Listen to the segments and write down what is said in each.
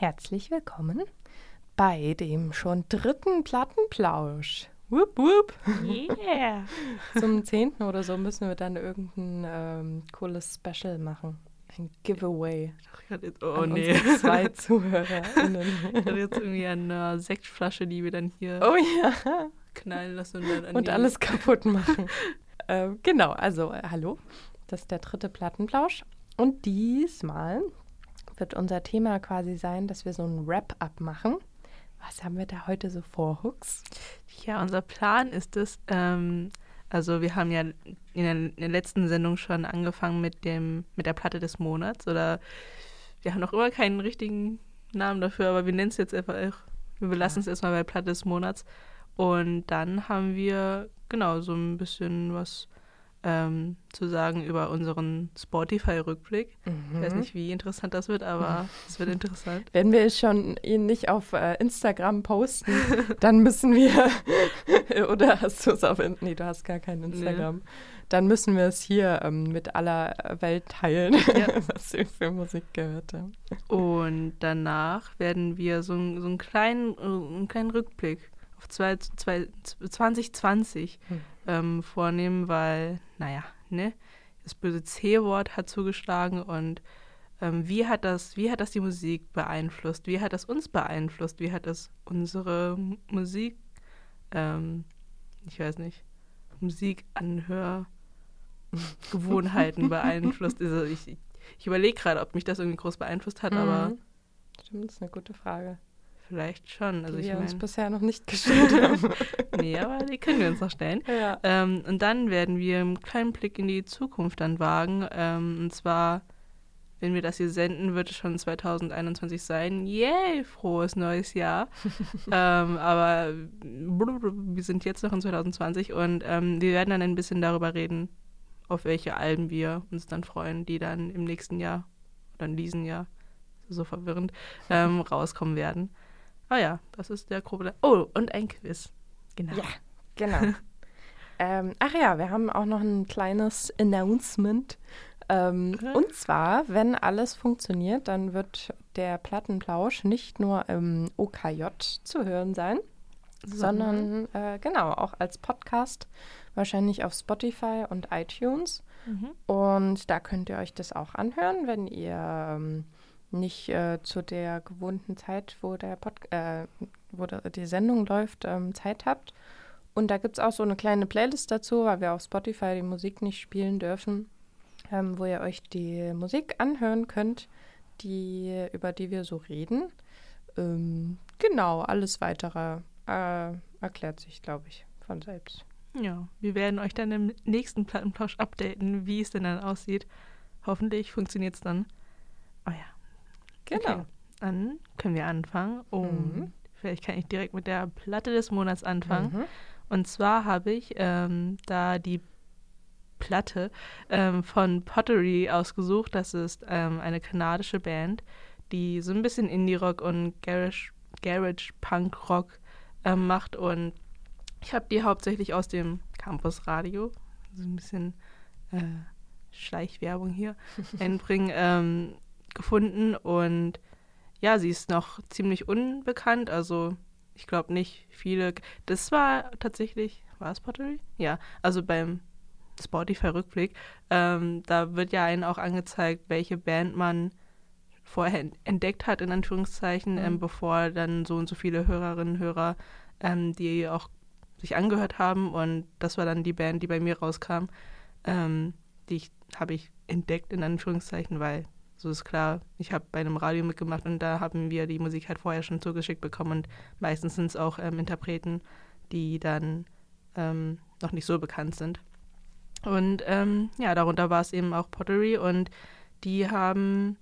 Herzlich willkommen bei dem schon dritten Plattenplausch. Wupp, wupp. Yeah. Zum zehnten oder so müssen wir dann irgendein ähm, cooles Special machen. Ein Giveaway. Jetzt, oh an nee. zwei ZuhörerInnen. Ich hatte jetzt irgendwie eine Sektflasche, die wir dann hier Oh ja. knallen lassen und dann an Und alles kaputt machen. ähm, genau, also äh, hallo. Das ist der dritte Plattenplausch. Und diesmal wird unser Thema quasi sein, dass wir so ein Wrap-up machen. Was haben wir da heute so vor, Hooks? Ja, unser Plan ist es, ähm, also wir haben ja in der, in der letzten Sendung schon angefangen mit dem, mit der Platte des Monats oder wir haben noch immer keinen richtigen Namen dafür, aber wir nennen es jetzt einfach, wir belassen es erstmal bei Platte des Monats. Und dann haben wir genau so ein bisschen was ähm, zu sagen über unseren Spotify-Rückblick. Ich weiß nicht, wie interessant das wird, aber es wird interessant. Wenn wir es schon ihn nicht auf äh, Instagram posten, dann müssen wir, oder hast du es auf, nee, du hast gar kein Instagram, dann müssen wir es hier ähm, mit aller Welt teilen, Ja. was wir für Musik gehört haben. Und danach werden wir so, einen- so einen, kleinen, äh, einen kleinen Rückblick auf zwei, zwei, 2020 Hm. Ähm, vornehmen, weil, naja, ne, das böse C-Wort hat zugeschlagen und ähm, wie, hat das, wie hat das die Musik beeinflusst? Wie hat das uns beeinflusst? Wie hat das unsere Musik, ähm, ich weiß nicht, Musikanhörgewohnheiten beeinflusst? Also ich, ich überlege gerade, ob mich das irgendwie groß beeinflusst hat, aber Mhm. Stimmt, das ist eine gute Frage, vielleicht schon. Also die ich wir uns meine, bisher noch nicht gestellt haben. nee, aber die können wir uns noch stellen. ja. Ähm, und dann werden wir einen kleinen Blick in die Zukunft dann wagen. Ähm, und zwar, wenn wir das hier senden, wird es schon 2021 sein. Yay, frohes neues Jahr. ähm, aber wir sind jetzt noch in 2020 und ähm, wir werden dann ein bisschen darüber reden, auf welche Alben wir uns dann freuen, die dann im nächsten Jahr oder in diesem Jahr, so verwirrend, ähm, rauskommen werden. Ah ja, das ist der grobe. Oh, und ein Quiz. Genau. Ja, genau. ähm, ach ja, wir haben auch noch ein kleines Announcement. Ähm, Mhm. Und zwar, wenn alles funktioniert, dann wird der Plattenplausch nicht nur im OKJ zu hören sein, sondern äh, genau auch als Podcast, wahrscheinlich auf Spotify und iTunes. Mhm. Und da könnt ihr euch das auch anhören, wenn ihr ähm, nicht äh, zu der gewohnten Zeit, wo, der Pod äh, wo die Sendung läuft, ähm, Zeit habt. Und da gibt es auch so eine kleine Playlist dazu, weil wir auf Spotify die Musik nicht spielen dürfen, ähm, wo ihr euch die Musik anhören könnt, die, über die wir so reden. Ähm, genau, alles weitere äh, erklärt sich, glaube ich, von selbst. Ja, wir werden euch dann im nächsten Plattenplausch updaten, wie es denn dann aussieht. Hoffentlich funktioniert es dann. Oh ja. Okay, dann können wir anfangen. Und Mhm. vielleicht kann ich direkt mit der Platte des Monats anfangen. Mhm. Und zwar habe ich ähm, da die Platte ähm, von Pottery ausgesucht. Das ist ähm, eine kanadische Band, die so ein bisschen Indie-Rock und Garage, Garage Punk Rock ähm, macht. Und ich habe die hauptsächlich aus dem Campusradio, so ein bisschen äh, Schleichwerbung hier, einbringen, ähm, gefunden. Und ja, sie ist noch ziemlich unbekannt. Also ich glaube nicht viele. Das war tatsächlich, war es Pottery? Ja, also beim Spotify-Rückblick, ähm, da wird ja einen auch angezeigt, welche Band man vorher en- entdeckt hat, in Anführungszeichen, Mhm. ähm, bevor dann so und so viele Hörerinnen und Hörer, ähm, die auch sich angehört haben. Und das war dann die Band, die bei mir rauskam. Ähm, die ich, habe ich entdeckt, in Anführungszeichen, weil so ist klar, ich habe bei einem Radio mitgemacht und da haben wir die Musik halt vorher schon zugeschickt bekommen und meistens sind es auch ähm, Interpreten, die dann ähm, noch nicht so bekannt sind. Und ähm, ja, darunter war es eben auch Pottery und die haben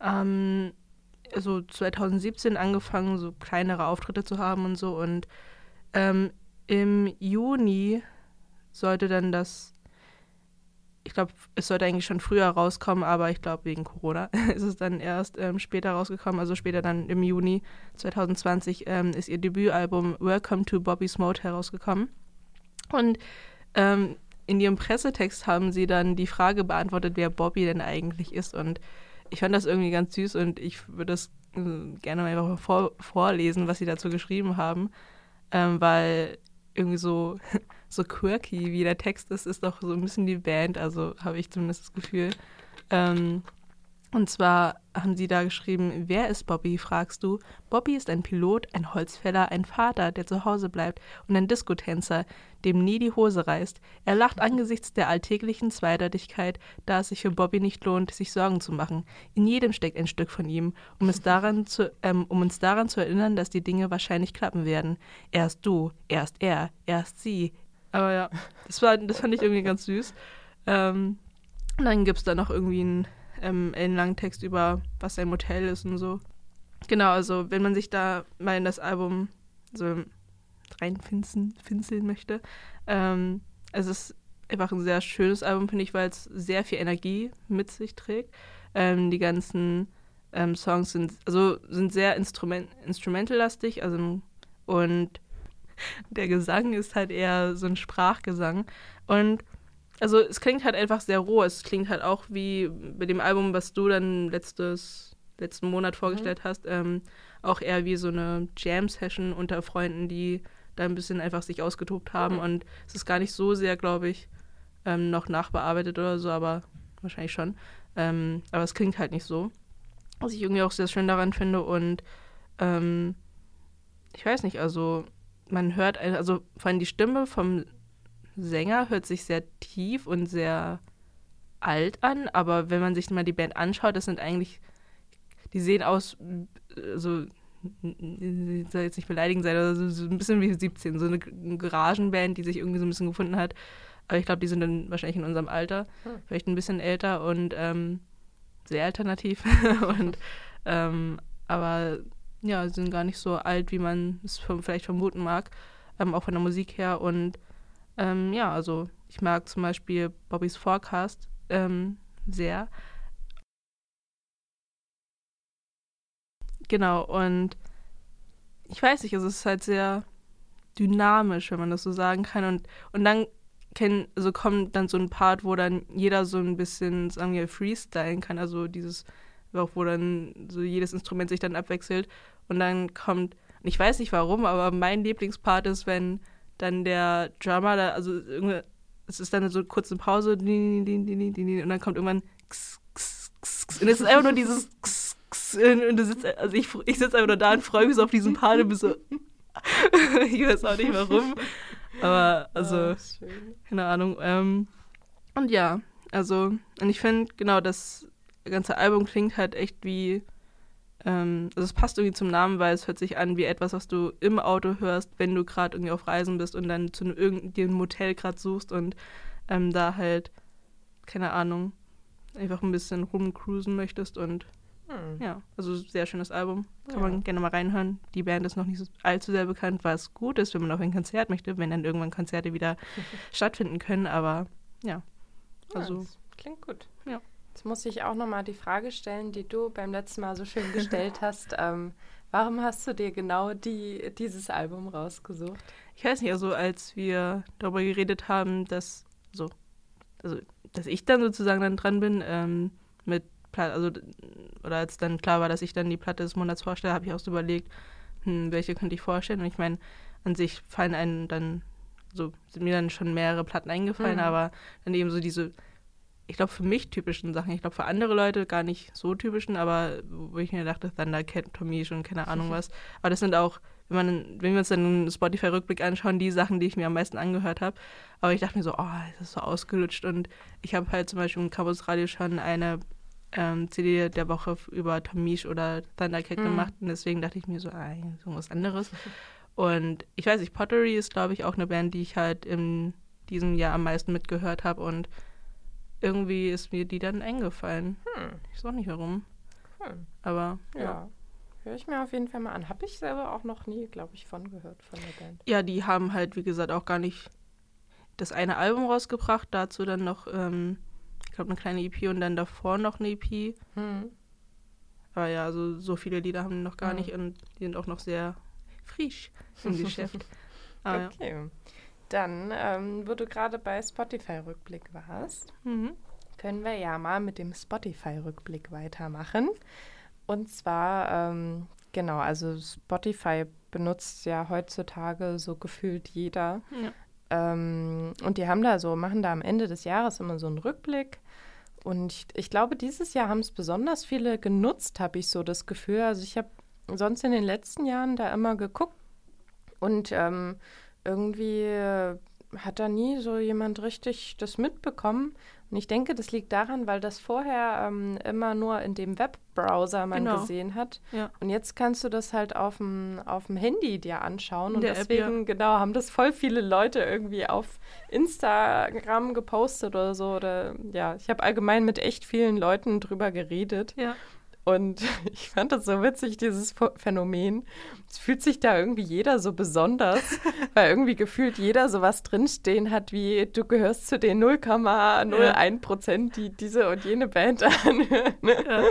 ähm, so 2017 angefangen, so kleinere Auftritte zu haben und so. Und ähm, im Juni sollte dann das, ich glaube, es sollte eigentlich schon früher rauskommen, aber ich glaube, wegen Corona ist es dann erst ähm, später rausgekommen. Also später dann im Juni 2020 ähm, ist ihr Debütalbum Welcome to Bobby's Mode herausgekommen. Und ähm, in ihrem Pressetext haben sie dann die Frage beantwortet, wer Bobby denn eigentlich ist. Und ich fand das irgendwie ganz süß und ich würde es äh, gerne mal einfach vor, vorlesen, was sie dazu geschrieben haben, ähm, weil irgendwie so, so quirky wie der Text ist, ist doch so ein bisschen die Band, also habe ich zumindest das Gefühl. Ähm, und zwar haben sie da geschrieben, wer ist Bobby, fragst du. Bobby ist ein Pilot, ein Holzfäller, ein Vater, der zu Hause bleibt und ein Diskotänzer, dem nie die Hose reißt. Er lacht angesichts der alltäglichen Zweideutigkeit, da es sich für Bobby nicht lohnt, sich Sorgen zu machen. In jedem steckt ein Stück von ihm, um, es daran zu, ähm, um uns daran zu erinnern, dass die Dinge wahrscheinlich klappen werden. Erst du, erst er, erst sie. Aber ja, das, war, das fand ich irgendwie ganz süß. Ähm, und dann gibt es da noch irgendwie einen ähm, langen Text über, was ein Motel ist und so. Genau, also wenn man sich da mal in das Album so reinfinzeln möchte, ähm, es ist einfach ein sehr schönes Album, finde ich, weil es sehr viel Energie mit sich trägt. Ähm, die ganzen ähm, Songs sind, also sind sehr Instrument, instrumentallastig, also und der Gesang ist halt eher so ein Sprachgesang. Und also es klingt halt einfach sehr roh. Es klingt halt auch wie bei dem Album, was du dann letztes, letzten Monat vorgestellt mhm. hast, ähm, auch eher wie so eine Jam-Session unter Freunden, die da ein bisschen einfach sich ausgetobt haben. Mhm. Und es ist gar nicht so sehr, glaube ich, ähm, noch nachbearbeitet oder so, aber wahrscheinlich schon. Ähm, aber es klingt halt nicht so. Was ich irgendwie auch sehr schön daran finde. Und ähm, ich weiß nicht, also man hört, also vor allem die Stimme vom Sänger hört sich sehr tief und sehr alt an, aber wenn man sich mal die Band anschaut, das sind eigentlich, die sehen aus, so, ich soll jetzt nicht beleidigend sein, aber so, so ein bisschen wie 17, so eine Garagenband, die sich irgendwie so ein bisschen gefunden hat. Aber ich glaube, die sind dann wahrscheinlich in unserem Alter, hm. vielleicht ein bisschen älter und ähm, sehr alternativ. und ähm, aber ja, sind gar nicht so alt, wie man es vielleicht vermuten mag, ähm, auch von der Musik her. Und ähm, ja, also ich mag zum Beispiel Bobbys Forecast ähm, sehr. Genau, und ich weiß nicht, es ist halt sehr dynamisch, wenn man das so sagen kann. Und, und dann kenn, also kommt dann so ein Part, wo dann jeder so ein bisschen, sagen wir, freestylen kann. Also dieses, wo dann so jedes Instrument sich dann abwechselt. Und dann kommt, ich weiß nicht warum, aber mein Lieblingspart ist, wenn dann der Drummer, da, also es ist dann so eine kurze Pause und dann kommt irgendwann und es ist einfach nur dieses und du sitzt, also ich, ich sitze einfach nur da und freue mich so auf diesen Part und bin so ich weiß auch nicht warum, aber also oh, keine Ahnung ähm, und ja, also und ich finde genau das ganze Album klingt halt echt wie ähm, also es passt irgendwie zum Namen, weil es hört sich an wie etwas, was du im Auto hörst, wenn du gerade irgendwie auf Reisen bist und dann zu irgendeinem Motel gerade suchst und ähm, da halt, keine Ahnung, einfach ein bisschen rumcruisen möchtest und hm. ja, also sehr schönes Album. Kann ja. man gerne mal reinhören. Die Band ist noch nicht so allzu sehr bekannt, was gut ist, wenn man auf ein Konzert möchte, wenn dann irgendwann Konzerte wieder stattfinden können, aber ja. Also ja, klingt gut. Jetzt muss ich auch nochmal die Frage stellen, die du beim letzten Mal so schön gestellt hast. Ähm, warum hast du dir genau die, dieses Album rausgesucht? Ich weiß nicht, also als wir darüber geredet haben, dass, so, also, dass ich dann sozusagen dann dran bin, ähm, mit also oder als dann klar war, dass ich dann die Platte des Monats vorstelle, habe ich auch so überlegt, hm, welche könnte ich vorstellen. Und ich meine, an sich fallen einem dann, so sind mir dann schon mehrere Platten eingefallen, mhm. aber dann eben so diese ich glaube, für mich typischen Sachen. Ich glaube, für andere Leute gar nicht so typischen, aber wo ich mir dachte, Thundercat, Tommy schon keine Ahnung was. Aber das sind auch, wenn, man, wenn wir uns dann einen Spotify-Rückblick anschauen, die Sachen, die ich mir am meisten angehört habe. Aber ich dachte mir so, oh, das ist so ausgelutscht. Und ich habe halt zum Beispiel im Campus Radio schon eine ähm, CD der Woche über Tomish oder Thundercat mhm. gemacht. Und deswegen dachte ich mir so, ah, so was anderes. Und ich weiß nicht, Pottery ist, glaube ich, auch eine Band, die ich halt in diesem Jahr am meisten mitgehört habe. Und irgendwie ist mir die dann eingefallen. Hm. Ich weiß auch nicht warum. Hm. Aber ja. ja. Höre ich mir auf jeden Fall mal an. Habe ich selber auch noch nie, glaube ich, von gehört, von der Band. Ja, die haben halt, wie gesagt, auch gar nicht das eine Album rausgebracht, dazu dann noch, ähm, ich glaube, eine kleine EP und dann davor noch eine EP. Hm. Aber ja, also so viele Lieder haben die noch gar hm. nicht und die sind auch noch sehr frisch im Geschäft. Ah, okay. Ja. Dann, ähm, wo du gerade bei Spotify-Rückblick warst, mhm. können wir ja mal mit dem Spotify-Rückblick weitermachen. Und zwar, ähm, genau, also Spotify benutzt ja heutzutage so gefühlt jeder. Ja. Ähm, und die haben da so, machen da am Ende des Jahres immer so einen Rückblick. Und ich, ich glaube, dieses Jahr haben es besonders viele genutzt, habe ich so das Gefühl. Also ich habe sonst in den letzten Jahren da immer geguckt und ähm, irgendwie äh, hat da nie so jemand richtig das mitbekommen. Und ich denke, das liegt daran, weil das vorher ähm, immer nur in dem Webbrowser man Genau. gesehen hat. Ja. Und jetzt kannst du das halt auf dem, Handy dir anschauen. In Und der App, deswegen, genau, haben das voll viele Leute irgendwie auf Instagram gepostet oder so. Oder ja, ich habe allgemein mit echt vielen Leuten drüber geredet. Ja. Und ich fand das so witzig, dieses Ph- Phänomen. Es fühlt sich da irgendwie jeder so besonders, weil irgendwie gefühlt jeder sowas drinstehen hat, wie du gehörst zu den 0,01 Prozent, die diese und jene Band anhören. Ja,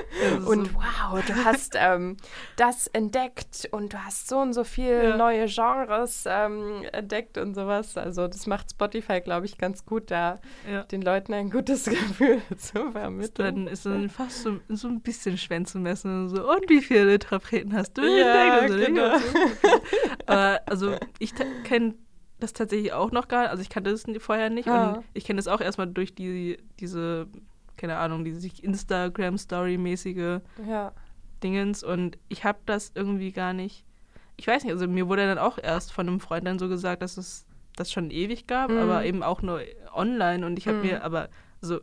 Und wow, du hast ähm, das entdeckt und du hast so und so viel Ja. neue Genres ähm, entdeckt und sowas. Also das macht Spotify, glaube ich, ganz gut, da ja. den Leuten ein gutes Gefühl zu vermitteln. Dann ist dann fast so, so ein bisschen Schwänze messen und so. Und wie viele Interpreten hast du Ja? Und so, genau. ja. Aber also ich kenne das tatsächlich auch noch gar nicht. Also ich kannte das vorher nicht. Ah. Und ich kenne das auch erstmal durch die, diese, keine Ahnung, diese Instagram-Story-mäßige ja. Dingens. Und ich habe das irgendwie gar nicht. Ich weiß nicht, also mir wurde dann auch erst von einem Freund dann so gesagt, dass es das schon ewig gab, Mhm. aber eben auch nur online. Und ich habe Mhm. mir aber so,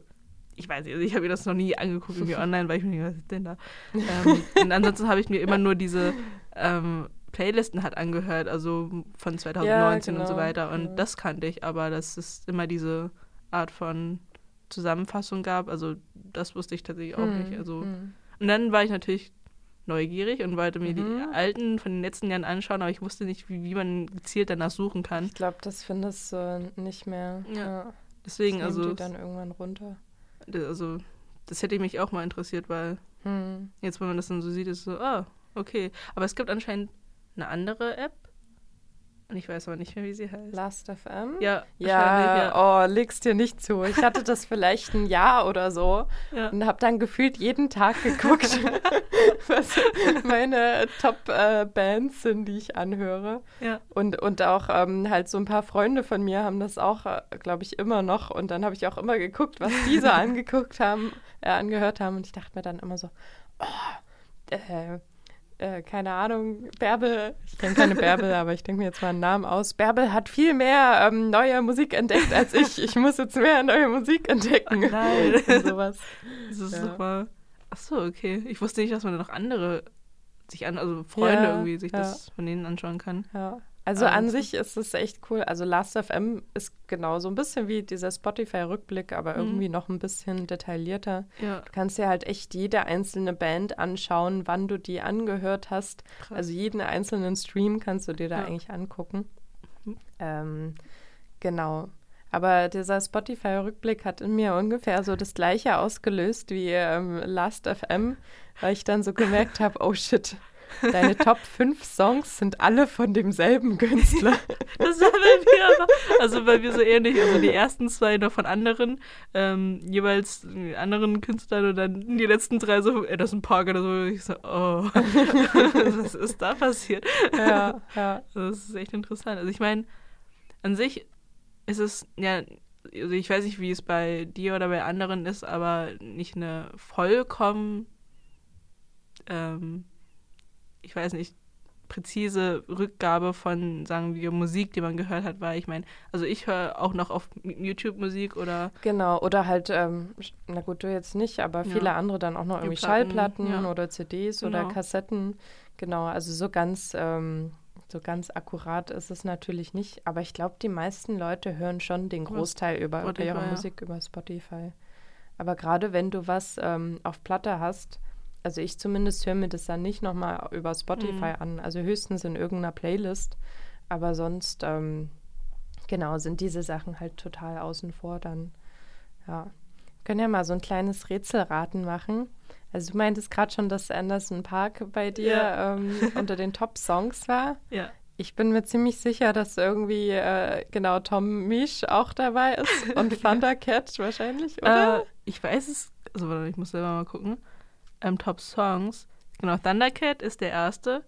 ich weiß nicht, also ich habe mir das noch nie angeguckt, irgendwie online, weil ich mir nicht, was ist denn da? ähm, und ansonsten habe ich mir immer nur diese ähm, Playlisten hat angehört, also von 2019 und so genau, weiter. Und genau. das kannte ich, aber dass es immer diese Art von Zusammenfassung gab, also das wusste ich tatsächlich auch nicht. Hm, Also hm. und dann war ich natürlich neugierig und wollte mir Mhm. die alten von den letzten Jahren anschauen, aber ich wusste nicht, wie, wie man gezielt danach suchen kann. Ich glaube, das findest du nicht mehr. Ja. Deswegen, das also, die dann irgendwann runter. Also, das hätte mich auch mal interessiert, weil Hm. jetzt, wenn man das dann so sieht, ist so, ah, okay. Aber es gibt anscheinend eine andere App. Und ich weiß aber nicht mehr, wie sie heißt. Last.fm? ja, Ja, wahrscheinlich, ja. oh, leg's dir nicht zu. Ich hatte das vielleicht ein Jahr oder so ja. und habe dann gefühlt jeden Tag geguckt, was meine Top-Bands sind, die ich anhöre. ja. Und, und auch ähm, halt so ein paar Freunde von mir haben das auch, äh, glaube ich, immer noch. Und dann habe ich auch immer geguckt, was die so angeguckt haben, äh, angehört haben. Und ich dachte mir dann immer so, oh, äh, äh, keine Ahnung, Bärbel, ich kenne keine Bärbel, aber ich denke mir jetzt mal einen Namen aus. Bärbel hat viel mehr ähm, neue Musik entdeckt als ich. Ich muss jetzt mehr neue Musik entdecken. Oh nein. Und sowas. Das ist Ja. super. Ach so, okay. Ich wusste nicht, dass man da noch andere sich an, also Freunde Ja, irgendwie sich ja. das von denen anschauen kann. Ja. Also Aber an sich ist es echt cool. Also Last.fm ist genau so ein bisschen wie dieser Spotify-Rückblick, aber Mhm. irgendwie noch ein bisschen detaillierter. Ja, Du kannst dir halt echt jede einzelne Band anschauen, wann du die angehört hast. krass. Also jeden einzelnen Stream kannst du dir da Ja. eigentlich angucken. Mhm. Ähm, genau. Aber dieser Spotify-Rückblick hat in mir ungefähr so das gleiche ausgelöst wie ähm, Last.fm, weil ich dann so gemerkt habe, oh shit, deine Top 5 Songs sind alle von demselben Künstler. Das war bei mir aber, also bei mir so ähnlich. Also die ersten zwei noch von anderen, ähm, jeweils anderen Künstlern und dann die letzten drei so, Anderson Park oder so. Ich so, oh, was ist da passiert? ja, ja. Das ist echt interessant. Also ich meine, an sich ist es, ja, also ich weiß nicht, wie es bei dir oder bei anderen ist, aber nicht eine vollkommen, ähm, ich weiß nicht, präzise Rückgabe von, sagen wir, Musik, die man gehört hat, weil ich meine, also ich höre auch noch auf YouTube Musik oder Genau, oder halt, ähm, na gut, du jetzt nicht, aber Ja. viele andere dann auch noch irgendwie Platten, Schallplatten ja. oder CDs oder Genau. Kassetten. Genau, also so ganz, ähm, so ganz akkurat ist es natürlich nicht. Aber ich glaube, die meisten Leute hören schon den Großteil über, ihre ja. Musik über Spotify. Aber gerade wenn du was ähm, auf Platte hast, also ich zumindest höre mir das dann nicht nochmal über Spotify Mhm. an, also höchstens in irgendeiner Playlist. Aber sonst, ähm, genau, sind diese Sachen halt total außen vor dann. Ja. Wir können ja mal so ein kleines Rätselraten machen. Also du meintest gerade schon, dass Anderson Park bei dir Ja. ähm, unter den Top-Songs war. ja. Ich bin mir ziemlich sicher, dass irgendwie äh, genau Tom Misch auch dabei ist und Thundercat wahrscheinlich, oder? Äh, ich weiß es, also warte, ich muss selber mal gucken. Ähm, Top Songs. genau, Thundercat ist der erste.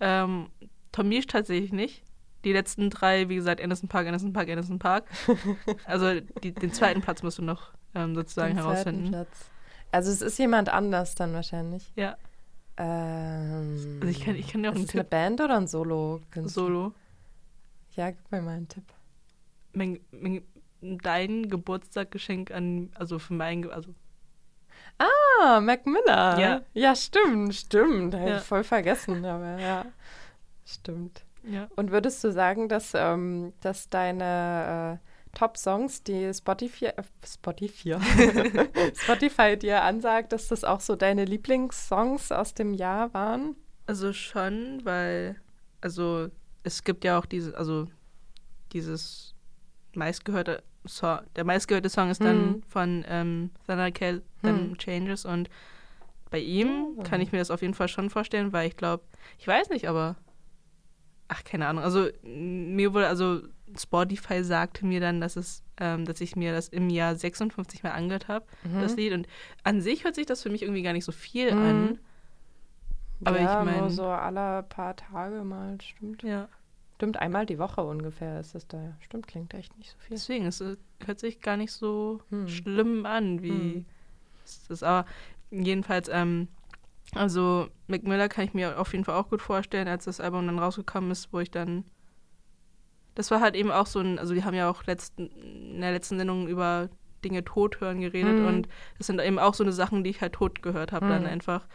Ähm, Tomish tatsächlich nicht. Die letzten drei, wie gesagt, Anderson Park, Anderson Park, Anderson Park. also die, den zweiten Platz musst du noch ähm, sozusagen den herausfinden. Platz. Also es ist jemand anders dann wahrscheinlich. Ja. Ähm, also ich kann, ich kann dir auch ist einen es eine Band oder ein Solo? -Künstler? Solo. Ja, gib mir mal einen Tipp. Mein, mein, dein Geburtstaggeschenk an, also für mein, also Ah, Mac Miller. Ja. Ja, stimmt, stimmt. Habe Ja. ich voll vergessen, aber ja, stimmt. ja. Und würdest du sagen, dass, ähm, dass deine äh, Top-Songs, die Spotify, äh, Spotify, Spotify dir ansagt, dass das auch so deine Lieblingssongs aus dem Jahr waren? Also schon, weil, also es gibt ja auch diese, also dieses meistgehörte Song, der meistgehörte Song ist dann Hm. von ähm, Thundercat, Them Hm. Changes und bei ihm kann ich mir das auf jeden Fall schon vorstellen, weil ich glaube, ich weiß nicht, aber ach, keine Ahnung, also mir wurde, also Spotify sagte mir dann, dass es, ähm, dass ich mir das im Jahr 56 Mal angehört habe, das Mhm. Lied und an sich hört sich das für mich irgendwie gar nicht so viel Mhm. an. aber ja, ich mein- nur so alle paar Tage mal, stimmt. Ja. Stimmt, einmal die Woche ungefähr ist es da. Stimmt, klingt echt nicht so viel. Deswegen, es äh, hört sich gar nicht so Hm. schlimm an, wie Hm. es ist. Aber jedenfalls, ähm, also Mac Miller kann ich mir auf jeden Fall auch gut vorstellen, als das Album dann rausgekommen ist, wo ich dann. Das war halt eben auch so ein, also wir haben ja auch letzten, in der letzten Sendung über Dinge tot hören geredet Hm. und das sind eben auch so eine Sachen, die ich halt tot gehört habe dann Hm. einfach.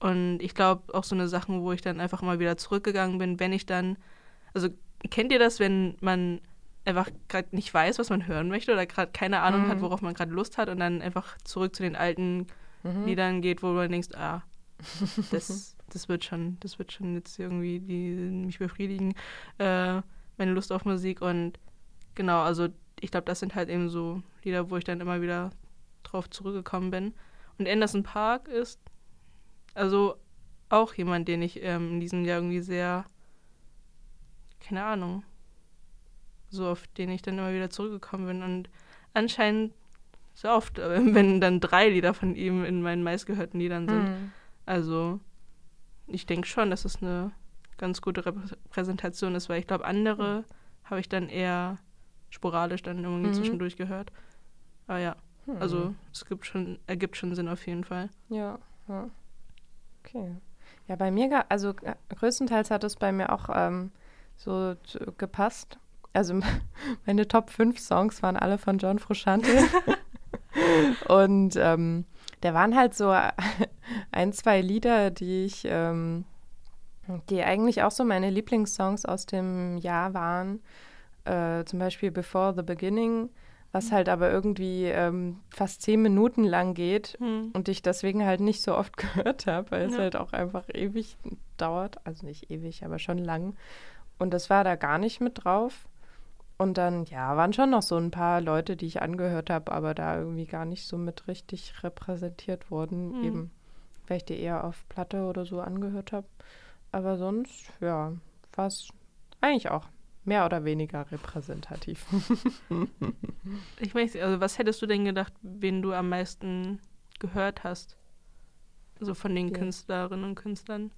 Und ich glaube auch so eine Sachen, wo ich dann einfach mal wieder zurückgegangen bin, wenn ich dann, also kennt ihr das, wenn man einfach gerade nicht weiß, was man hören möchte oder gerade keine Ahnung Mhm. hat, worauf man gerade Lust hat und dann einfach zurück zu den alten Mhm. Liedern geht, wo man denkt, ah, das, das wird schon, das wird schon jetzt irgendwie die mich befriedigen, äh, meine Lust auf Musik und genau, also ich glaube, das sind halt eben so Lieder, wo ich dann immer wieder drauf zurückgekommen bin. Und Anderson Park ist also auch jemand, den ich ähm, in diesem Jahr irgendwie sehr, keine Ahnung, so auf den ich dann immer wieder zurückgekommen bin. Und anscheinend sehr oft, äh, wenn dann drei Lieder von ihm in meinen meistgehörten Liedern sind. Mhm. Also ich denke schon, dass es eine ganz gute Repräsentation ist, weil ich glaube, andere habe ich dann eher sporadisch dann irgendwie Mhm. zwischendurch gehört. Aber ja, Hm. also es gibt schon, ergibt schon Sinn auf jeden Fall. Ja, ja. Okay. Ja, bei mir, also äh, größtenteils hat es bei mir auch ähm, so gepasst. Also meine Top 5 Songs waren alle von John Frusciante. Und ähm, da waren halt so ein, zwei Lieder, die ich, ähm, die eigentlich auch so meine Lieblingssongs aus dem Jahr waren. Äh, zum Beispiel Before the Beginning, was halt aber irgendwie ähm, fast zehn Minuten lang geht Hm. und ich deswegen halt nicht so oft gehört habe, weil es Ja. halt auch einfach ewig dauert. Also nicht ewig, aber schon lang. Und das war da gar nicht mit drauf. Und dann, ja, waren schon noch so ein paar Leute, die ich angehört habe, aber da irgendwie gar nicht so mit richtig repräsentiert wurden. Mhm. Eben, weil ich die eher auf Platte oder so angehört habe. Aber sonst, ja, war es eigentlich auch mehr oder weniger repräsentativ. Ich weiß also was hättest du denn gedacht, wen du am meisten gehört hast? So von den Ja. Künstlerinnen und Künstlern.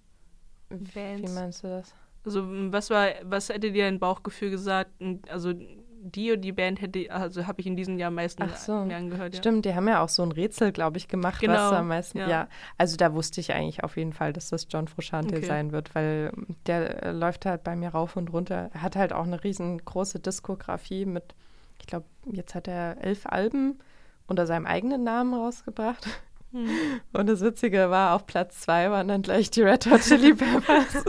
Wie Bands. meinst du das? Also was war, was hätte dir dein Bauchgefühl gesagt? Also die und die Band hätte, also habe ich in diesem Jahr am meisten Ach so. mir angehört. Ja. Stimmt, die haben ja auch so ein Rätsel, glaube ich, gemacht, was Genau, am meisten. Ja. ja. also da wusste ich eigentlich auf jeden Fall, dass das John Frusciante Okay. sein wird, weil der äh, läuft halt bei mir rauf und runter. Er hat halt auch eine riesengroße Diskografie mit, ich glaube, jetzt hat er elf Alben unter seinem eigenen Namen rausgebracht. Hm. Und das Witzige war, auf Platz zwei waren dann gleich die Red Hot Chili Peppers.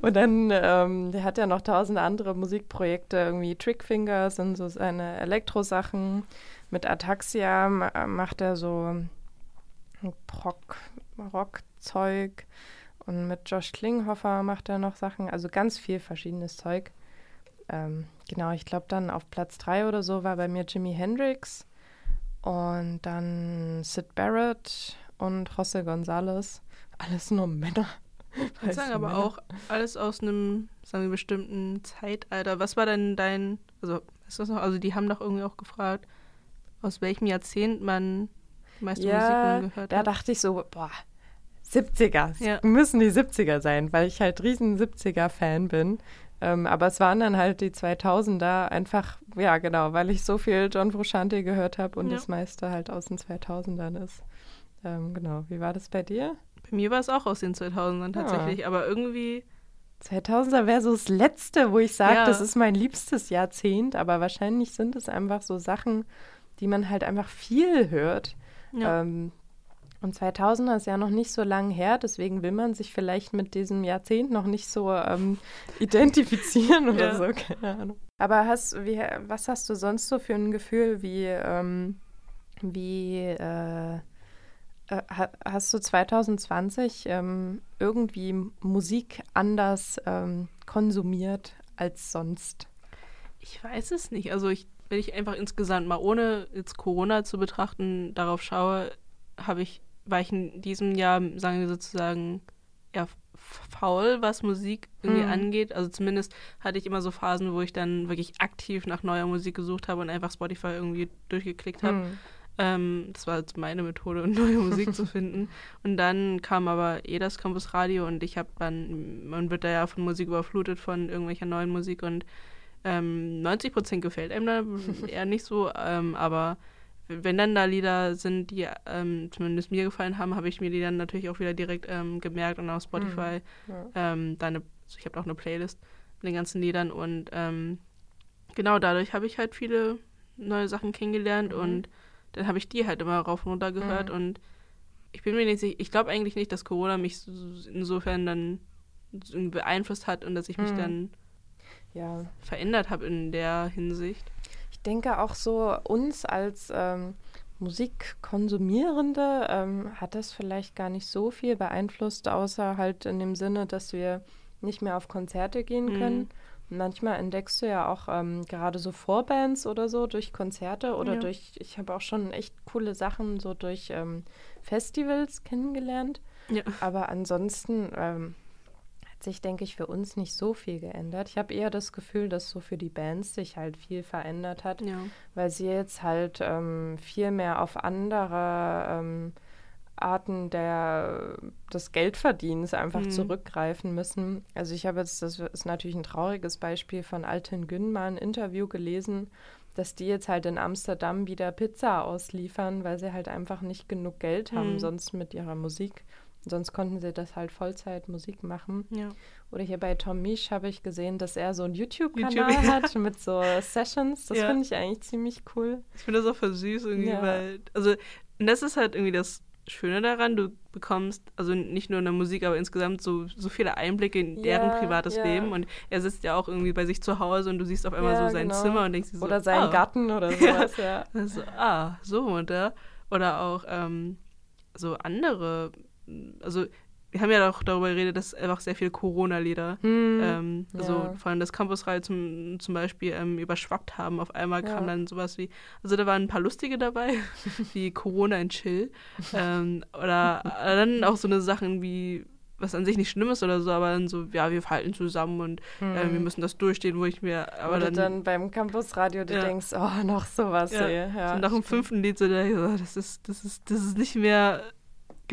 Und dann, ähm, der hat ja noch tausend andere Musikprojekte, irgendwie Trickfinger sind so seine Elektrosachen. Mit Ataxia ma- macht er so Rock, Rockzeug. Und mit Josh Klinghoffer macht er noch Sachen, also ganz viel verschiedenes Zeug. Ähm, genau, ich glaube dann auf Platz drei oder so war bei mir Jimi Hendrix und dann Sid Barrett und José González. Alles nur Männer. Ich Weiße sagen aber Männer. auch alles aus einem, sagen wir, bestimmten Zeitalter. Was war denn dein, also, du das noch, also die haben doch irgendwie auch gefragt, aus welchem Jahrzehnt man die meiste Ja, Musik gehört da hat. dachte ich so, boah, 70er. Ja. Müssen die 70er sein, weil ich halt riesen 70er-Fan bin. Ähm, aber es waren dann halt die 2000er einfach, ja genau, weil ich so viel John Frusciante gehört habe und Ja. das meiste halt aus den 2000ern ist. Ähm, genau, wie war das bei dir? Bei mir war es auch aus den 2000ern tatsächlich, aber irgendwie, 2000er wäre so das Letzte, wo ich sage, Ja. das ist mein liebstes Jahrzehnt, aber wahrscheinlich sind es einfach so Sachen, die man halt einfach viel hört. ja, Ähm, und 2000er ist ja noch nicht so lang her, deswegen will man sich vielleicht mit diesem Jahrzehnt noch nicht so ähm, identifizieren oder Ja. so, keine Ahnung. Aber hast, wie, was hast du sonst so für ein Gefühl, wie, ähm, wie äh, hast du 2020 ähm, irgendwie Musik anders ähm, konsumiert als sonst? ich weiß es nicht. Also ich, wenn ich einfach insgesamt mal ohne jetzt Corona zu betrachten darauf schaue, habe ich, war ich in diesem Jahr, sagen wir sozusagen, eher faul, was Musik irgendwie Hm. angeht. Also zumindest hatte ich immer so Phasen, wo ich dann wirklich aktiv nach neuer Musik gesucht habe und einfach Spotify irgendwie durchgeklickt habe. Hm. Ähm, das war jetzt meine Methode, neue Musik zu finden. Und dann kam aber eh das Campus Radio und ich habe dann, man wird da ja von Musik überflutet von irgendwelcher neuen Musik und ähm, 90 Prozent gefällt einem da eher nicht so, ähm, aber wenn dann da Lieder sind, die ähm, zumindest mir gefallen haben, habe ich mir die dann natürlich auch wieder direkt ähm, gemerkt und auf Spotify. Ja. Ähm, da eine, ich habe auch eine Playlist mit den ganzen Liedern und ähm, genau dadurch habe ich halt viele neue Sachen kennengelernt Mhm. und dann habe ich die halt immer rauf und runter gehört Mhm. und ich bin mir nicht sicher, ich glaube eigentlich nicht, dass Corona mich so, insofern dann beeinflusst hat und dass ich mich Mhm. dann ja. verändert habe in der Hinsicht. Ich denke auch so, uns als ähm, Musikkonsumierende ähm, hat das vielleicht gar nicht so viel beeinflusst, außer halt in dem Sinne, dass wir nicht mehr auf Konzerte gehen Mhm. können. Manchmal entdeckst du ja auch ähm, gerade so Vorbands oder so durch Konzerte oder Ja. durch, ich habe auch schon echt coole Sachen so durch ähm, Festivals kennengelernt. Ja. Aber ansonsten ähm, hat sich, denke ich, für uns nicht so viel geändert. Ich habe eher das Gefühl, dass so für die Bands sich halt viel verändert hat, Ja. weil sie jetzt halt ähm, viel mehr auf andere ähm, Arten der, des Geldverdienens einfach Mhm. zurückgreifen müssen. Also ich habe jetzt, das ist natürlich ein trauriges Beispiel von Alten Gün mal ein Interview gelesen, dass die jetzt halt in Amsterdam wieder Pizza ausliefern, weil sie halt einfach nicht genug Geld haben Mhm. sonst mit ihrer Musik. Sonst konnten sie das halt Vollzeit Musik machen. Ja. Oder hier bei Tom Misch habe ich gesehen, dass er so einen YouTube-Kanal YouTube, ja. hat mit so Sessions. Das Ja. finde ich eigentlich ziemlich cool. Ich finde das auch voll süß irgendwie, weil, also, und das ist halt irgendwie das Schöne daran, du bekommst, also nicht nur in der Musik, aber insgesamt so, so viele Einblicke in deren Ja, privates ja. Leben und er sitzt ja auch irgendwie bei sich zu Hause und du siehst auf einmal Ja, so sein genau. Zimmer und denkst so, Oder seinen ah. Gatten oder sowas, ja. Also, ah, so und da. Oder auch ähm, so andere, also wir haben ja auch darüber geredet, dass einfach sehr viele Corona-Lieder, Hm, ähm, also ja. vor allem das Campusreihe zum, zum Beispiel ähm, überschwappt haben. Auf einmal kam Ja. dann sowas wie, also da waren ein paar lustige dabei, wie Corona in Chill. ähm, oder dann auch so eine Sachen wie, was an sich nicht schlimm ist oder so, aber dann so, ja, wir falten zusammen und äh, wir müssen das durchstehen, wo ich mir, aber Oder dann, dann, beim Campusradio, du Ja. denkst, oh, noch sowas. Ja. ey. Ja, so nach dem fünften Lied so, da, so, das ist, das ist, das ist nicht mehr,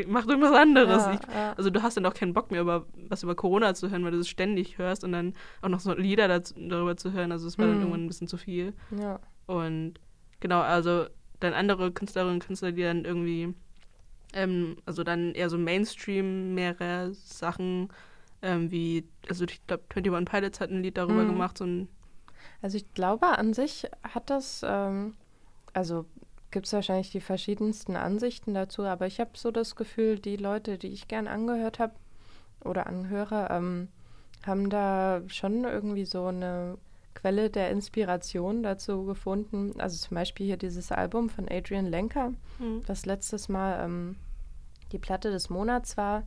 macht irgendwas anderes. Ja, Ich, ja. also du hast dann auch keinen Bock mehr, über, was über Corona zu hören, weil du es ständig hörst und dann auch noch so Lieder dazu, darüber zu hören. Also es war dann Hm. irgendwann ein bisschen zu viel. ja. Und genau, also dann andere Künstlerinnen und Künstler, die dann irgendwie, ähm, also dann eher so Mainstream, mehrere Sachen, ähm, wie, also ich glaube, 21 Pilots hat ein Lied darüber Mhm. gemacht, so Also ich glaube, an sich hat das, ähm, also gibt es wahrscheinlich die verschiedensten Ansichten dazu, aber ich habe so das Gefühl, die Leute, die ich gern angehört habe oder anhöre, ähm, haben da schon irgendwie so eine Quelle der Inspiration dazu gefunden. Also zum Beispiel hier dieses Album von Adrian Lenker, hm, das letztes Mal ähm, die Platte des Monats war.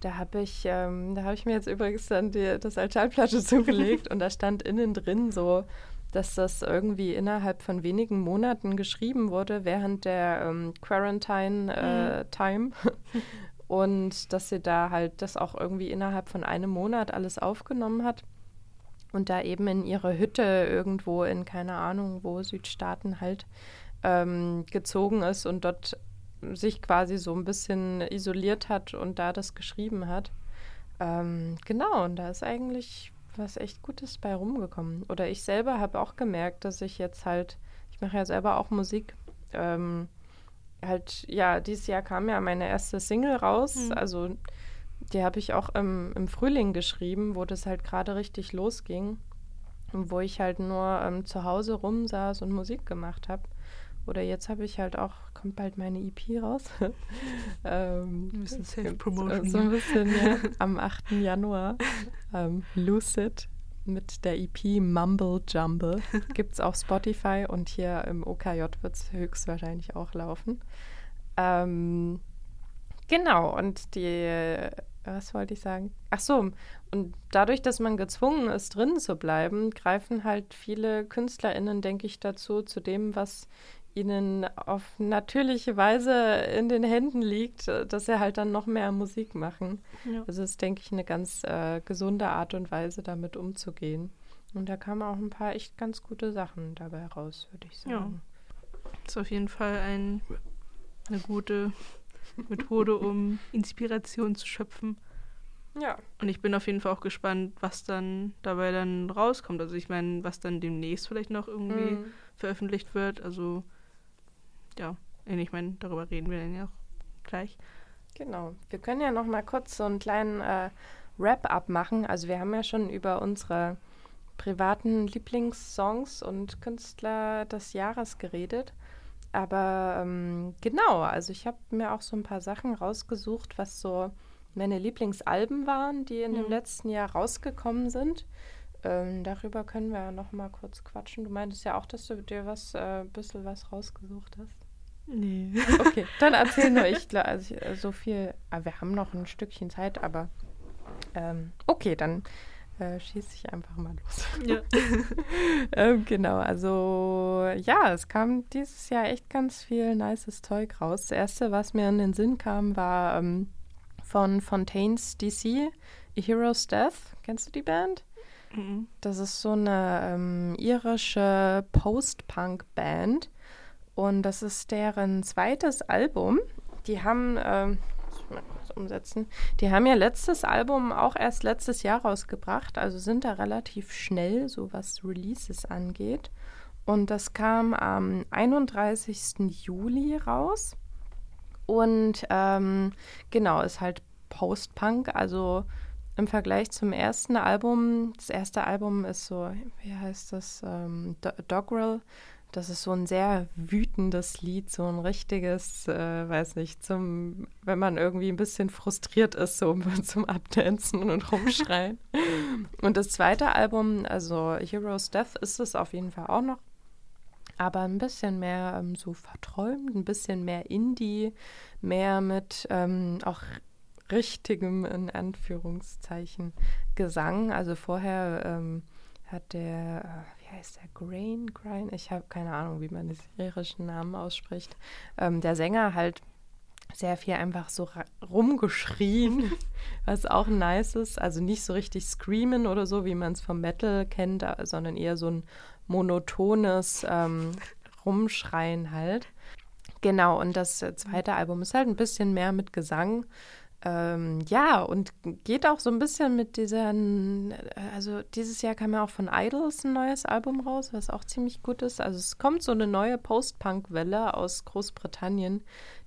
Da habe ich, ähm, da habe ich mir jetzt übrigens dann die, das als Schallplatte zugelegt und da stand innen drin so, dass das irgendwie innerhalb von wenigen Monaten geschrieben wurde während der ähm, Quarantine äh, Time und dass sie da halt das auch irgendwie innerhalb von einem Monat alles aufgenommen hat und da eben in ihre Hütte irgendwo in keine Ahnung wo Südstaaten halt ähm, gezogen ist und dort sich quasi so ein bisschen isoliert hat und da das geschrieben hat. Ähm, genau, und da ist eigentlich was echt Gutes bei rumgekommen. Oder ich selber habe auch gemerkt, dass ich jetzt halt, ich mache ja selber auch Musik, ähm, halt, ja, dieses Jahr kam ja meine erste Single raus, mhm. also die habe ich auch im, im Frühling geschrieben, wo das halt gerade richtig losging. Und wo ich halt nur ähm, zu Hause rumsaß und Musik gemacht habe. Oder jetzt habe ich halt auch, kommt bald meine EP raus. ähm, ein bisschen Self-Promotion. So, so ein bisschen, ja. Am 8. Januar. Ähm, Lucid mit der EP Mumble Jumble. Gibt es auf Spotify und hier im OKJ wird es höchstwahrscheinlich auch laufen. Ähm, genau, und die was wollte ich sagen? Ach so, und dadurch, dass man gezwungen ist, drin zu bleiben, greifen halt viele KünstlerInnen, denke ich, dazu, zu dem, was ihnen auf natürliche Weise in den Händen liegt, dass sie halt dann noch mehr Musik machen. Ja. Also ist, denke ich, eine ganz äh, gesunde Art und Weise, damit umzugehen. Und da kamen auch ein paar echt ganz gute Sachen dabei raus, würde ich sagen. Ja. Ist auf jeden Fall ein, eine gute Methode, um Inspiration zu schöpfen. Ja. Und ich bin auf jeden Fall auch gespannt, was dann dabei dann rauskommt. Also ich meine, was dann demnächst vielleicht noch irgendwie mhm. veröffentlicht wird. Also ja, ich meine, darüber reden wir dann ja auch gleich. Genau. Wir können ja noch mal kurz so einen kleinen äh, Wrap-up machen. Also wir haben ja schon über unsere privaten Lieblingssongs und Künstler des Jahres geredet. Aber ähm, genau, also ich habe mir auch so ein paar Sachen rausgesucht, was so meine Lieblingsalben waren, die in mhm. dem letzten Jahr rausgekommen sind. Ähm, darüber können wir ja noch mal kurz quatschen. Du meintest ja auch, dass du dir was, äh, bisschen was rausgesucht hast. Nee. Okay, dann erzähl nur ich. Also äh, so viel, aber ah, wir haben noch ein Stückchen Zeit, aber ähm, okay, dann äh, schieße ich einfach mal los. Ja. ähm, genau, also ja, es kam dieses Jahr echt ganz viel nices Zeug raus. Das erste, was mir in den Sinn kam, war ähm, von Fontaine's DC, A Hero's Death. Kennst du die Band? Mhm. Das ist so eine ähm, irische Post-Punk-Band. Und das ist deren zweites Album. Die haben, ähm, umsetzen. Die haben ja letztes Album auch erst letztes Jahr rausgebracht, also sind da relativ schnell, so was Releases angeht. Und das kam am 31. Juli raus. Und ähm, genau, ist halt Post-Punk, also im Vergleich zum ersten Album. Das erste Album ist so, wie heißt das? Ähm, Doggerel das ist so ein sehr wütendes Lied, so ein richtiges, äh, weiß nicht, zum, wenn man irgendwie ein bisschen frustriert ist, so zum Abdancen und rumschreien. und das zweite Album, also Heroes Death, ist es auf jeden Fall auch noch. Aber ein bisschen mehr ähm, so verträumt, ein bisschen mehr Indie, mehr mit ähm, auch richtigem, in Anführungszeichen, Gesang. Also vorher ähm, hat der, äh, wie heißt der, Grain, Grain, ich habe keine Ahnung, wie man den irischen Namen ausspricht, ähm, der Sänger halt sehr viel einfach so rumgeschrien, was auch nice ist. Also nicht so richtig screamen oder so, wie man es vom Metal kennt, äh, sondern eher so ein monotones ähm, Rumschreien halt. Genau, und das äh, zweite Album ist halt ein bisschen mehr mit Gesang. Ähm, ja, und geht auch so ein bisschen mit diesen, also dieses Jahr kam ja auch von Idols ein neues Album raus, was auch ziemlich gut ist. Also es kommt so eine neue Post-Punk-Welle aus Großbritannien,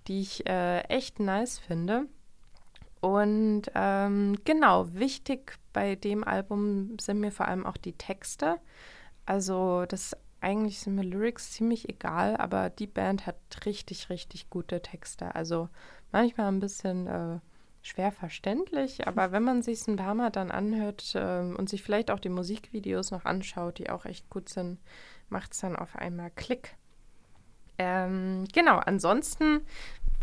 die ich äh, echt nice finde. Und ähm, genau, wichtig bei dem Album sind mir vor allem auch die Texte. Also das eigentlich sind mir Lyrics ziemlich egal, aber die Band hat richtig, richtig gute Texte. Also manchmal ein bisschen äh, schwer verständlich, aber wenn man sich ein paar Mal dann anhört ähm, und sich vielleicht auch die Musikvideos noch anschaut, die auch echt gut sind, macht es dann auf einmal Klick. Ähm, genau, ansonsten,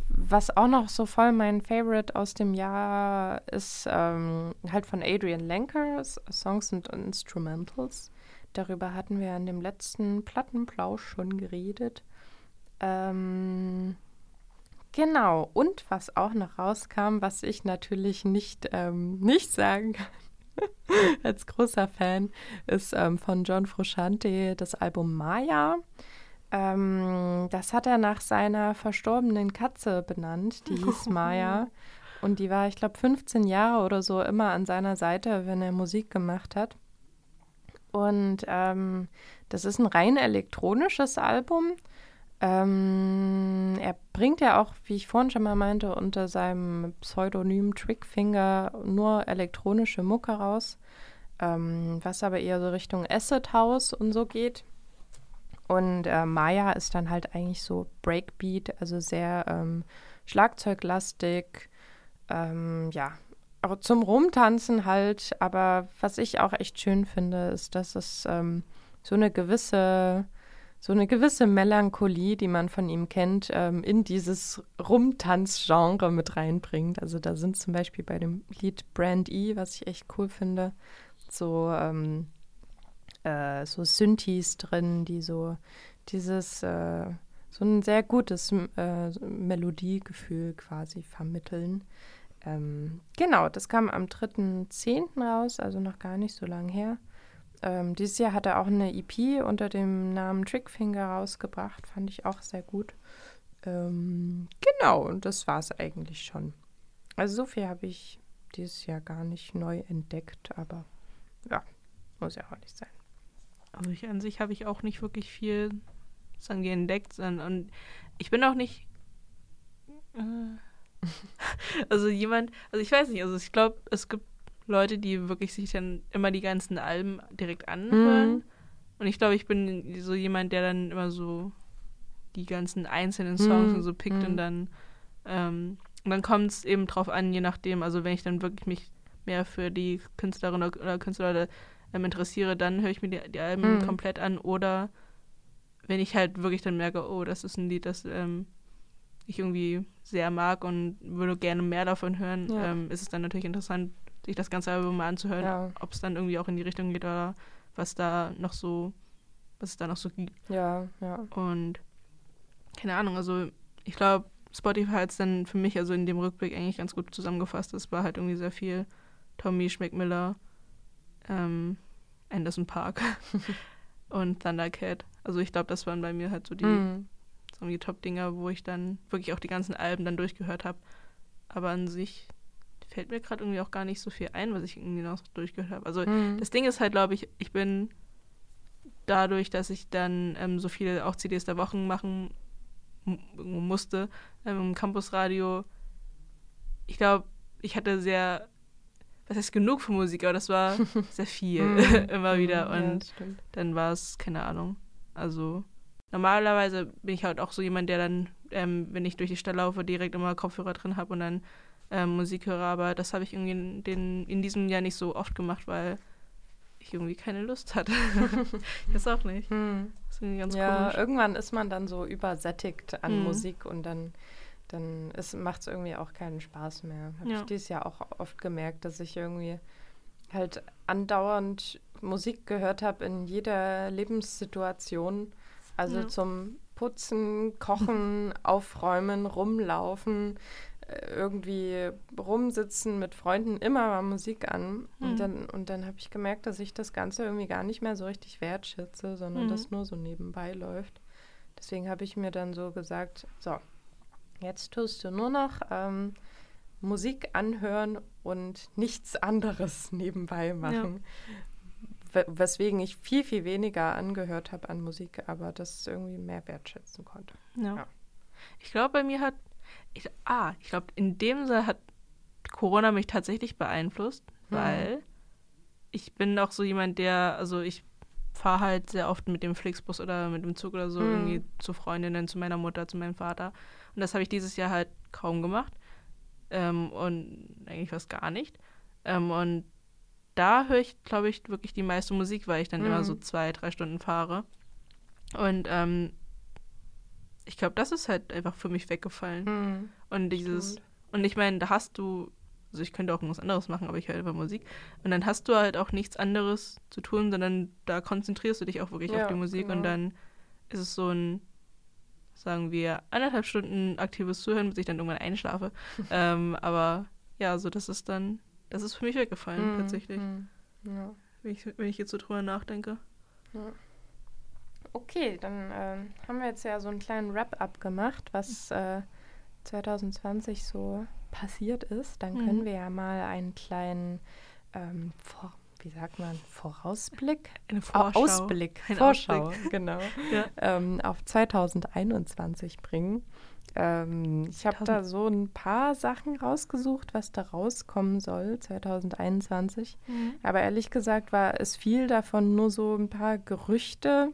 was auch noch so voll mein Favorite aus dem Jahr ist, ähm, halt von Adrian Lenker, Songs und Instrumentals. Darüber hatten wir in dem letzten Plattenplausch schon geredet. Ähm, Genau, und was auch noch rauskam, was ich natürlich nicht, ähm, nicht sagen kann, als großer Fan, ist ähm, von John Frusciante das Album Maya. Ähm, das hat er nach seiner verstorbenen Katze benannt. Die hieß Maya. Und die war, ich glaube, 15 Jahre oder so immer an seiner Seite, wenn er Musik gemacht hat. Und ähm, das ist ein rein elektronisches Album. Ähm, er bringt ja auch, wie ich vorhin schon mal meinte, unter seinem Pseudonym Trickfinger nur elektronische Mucke raus, ähm, was aber eher so Richtung Acid House und so geht. Und äh, Maya ist dann halt eigentlich so Breakbeat, also sehr ähm, schlagzeuglastig, ähm, ja, auch zum Rumtanzen halt. Aber was ich auch echt schön finde, ist, dass es ähm, so eine gewisse so eine gewisse Melancholie, die man von ihm kennt, ähm, in dieses Rumtanz-Genre mit reinbringt. Also da sind zum Beispiel bei dem Lied Brand E, was ich echt cool finde, so, ähm, äh, so Synthes drin, die so dieses, äh, so ein sehr gutes äh, Melodiegefühl quasi vermitteln. Ähm, genau, das kam am 3.10. raus, also noch gar nicht so lange her. Ähm, dieses Jahr hat er auch eine EP unter dem Namen Trickfinger rausgebracht, fand ich auch sehr gut. Ähm, genau, und das war es eigentlich schon. Also so viel habe ich dieses Jahr gar nicht neu entdeckt, aber ja, muss ja auch nicht sein. Also ich an sich habe ich auch nicht wirklich viel sagen wir, entdeckt, und ich bin auch nicht äh, also jemand, also ich weiß nicht, also ich glaube, es gibt Leute, die wirklich sich dann immer die ganzen Alben direkt anhören. Mhm. Und ich glaube, ich bin so jemand, der dann immer so die ganzen einzelnen Songs mhm. und so pickt mhm. und dann ähm, und dann kommt es eben drauf an, je nachdem, also wenn ich dann wirklich mich mehr für die Künstlerin oder, oder Künstler ähm, interessiere, dann höre ich mir die, die Alben mhm. komplett an oder wenn ich halt wirklich dann merke, oh, das ist ein Lied, das ähm, ich irgendwie sehr mag und würde gerne mehr davon hören, ja. ähm, ist es dann natürlich interessant, sich das ganze Album mal anzuhören, ja. ob es dann irgendwie auch in die Richtung geht oder was da noch so, was es da noch so gibt. Ja, ja. Und keine Ahnung, also ich glaube, Spotify hat es dann für mich also in dem Rückblick eigentlich ganz gut zusammengefasst. Es war halt irgendwie sehr viel Tommy Schmeckmiller, ähm, Anderson Park und Thundercat. Also ich glaube, das waren bei mir halt so die, mm. so die Top-Dinger, wo ich dann wirklich auch die ganzen Alben dann durchgehört habe. Aber an sich fällt mir gerade irgendwie auch gar nicht so viel ein, was ich irgendwie noch durchgehört habe. Also mhm. das Ding ist halt, glaube ich, ich bin dadurch, dass ich dann ähm, so viele auch CDs der Wochen machen musste ähm, im Campusradio, ich glaube, ich hatte sehr, was heißt genug für Musik, aber das war sehr viel mhm. immer wieder mhm. und ja, dann war es, keine Ahnung, also normalerweise bin ich halt auch so jemand, der dann, ähm, wenn ich durch die Stadt laufe, direkt immer Kopfhörer drin habe und dann ähm, Musik höre, aber das habe ich irgendwie in, den, in diesem Jahr nicht so oft gemacht, weil ich irgendwie keine Lust hatte. das auch nicht. Hm. Ja, komisch. irgendwann ist man dann so übersättigt an hm. Musik und dann, dann macht es irgendwie auch keinen Spaß mehr. Habe ja. ich dieses Jahr auch oft gemerkt, dass ich irgendwie halt andauernd Musik gehört habe in jeder Lebenssituation. Also ja. zum Putzen, Kochen, Aufräumen, Rumlaufen, irgendwie rumsitzen mit Freunden, immer war Musik an. Mhm. Und dann, und dann habe ich gemerkt, dass ich das Ganze irgendwie gar nicht mehr so richtig wertschätze, sondern mhm. das nur so nebenbei läuft. Deswegen habe ich mir dann so gesagt, so, jetzt tust du nur noch ähm, Musik anhören und nichts anderes nebenbei machen. Ja. Weswegen ich viel, viel weniger angehört habe an Musik, aber das irgendwie mehr wertschätzen konnte. Ja. ja. Ich glaube, bei mir hat ich, ah, ich glaube, in dem Sinne hat Corona mich tatsächlich beeinflusst, mhm. weil ich bin auch so jemand, der, also ich fahre halt sehr oft mit dem Flixbus oder mit dem Zug oder so mhm. irgendwie zu Freundinnen, zu meiner Mutter, zu meinem Vater. Und das habe ich dieses Jahr halt kaum gemacht. Ähm, und eigentlich fast gar nicht. Ähm, und da höre ich, glaube ich, wirklich die meiste Musik, weil ich dann mhm. immer so zwei, drei Stunden fahre. Und ähm, ich glaube, das ist halt einfach für mich weggefallen. Mhm. Und dieses, Stimmt. und ich meine, da hast du, also ich könnte auch irgendwas anderes machen, aber ich höre einfach Musik. Und dann hast du halt auch nichts anderes zu tun, sondern da konzentrierst du dich auch wirklich ja, auf die Musik genau. und dann ist es so ein, sagen wir, anderthalb Stunden aktives Zuhören, bis ich dann irgendwann einschlafe. ähm, aber ja, so das ist dann, das ist für mich weggefallen, mhm. tatsächlich. Mhm. Ja. Wenn, ich, wenn ich jetzt so drüber nachdenke. Ja. Okay, dann äh, haben wir jetzt ja so einen kleinen Wrap-up gemacht, was äh, 2020 so passiert ist. Dann können Mhm. wir ja mal einen kleinen, ähm, vor, wie sagt man, Vorausblick? Eine Au- Vorschau. Ausblick, Ein Vorschau, Ausblick. genau, Ja. ähm, auf 2021 bringen. Ähm, ich habe da so ein paar Sachen rausgesucht, was da rauskommen soll 2021. Mhm. Aber ehrlich gesagt war es viel davon nur so ein paar Gerüchte.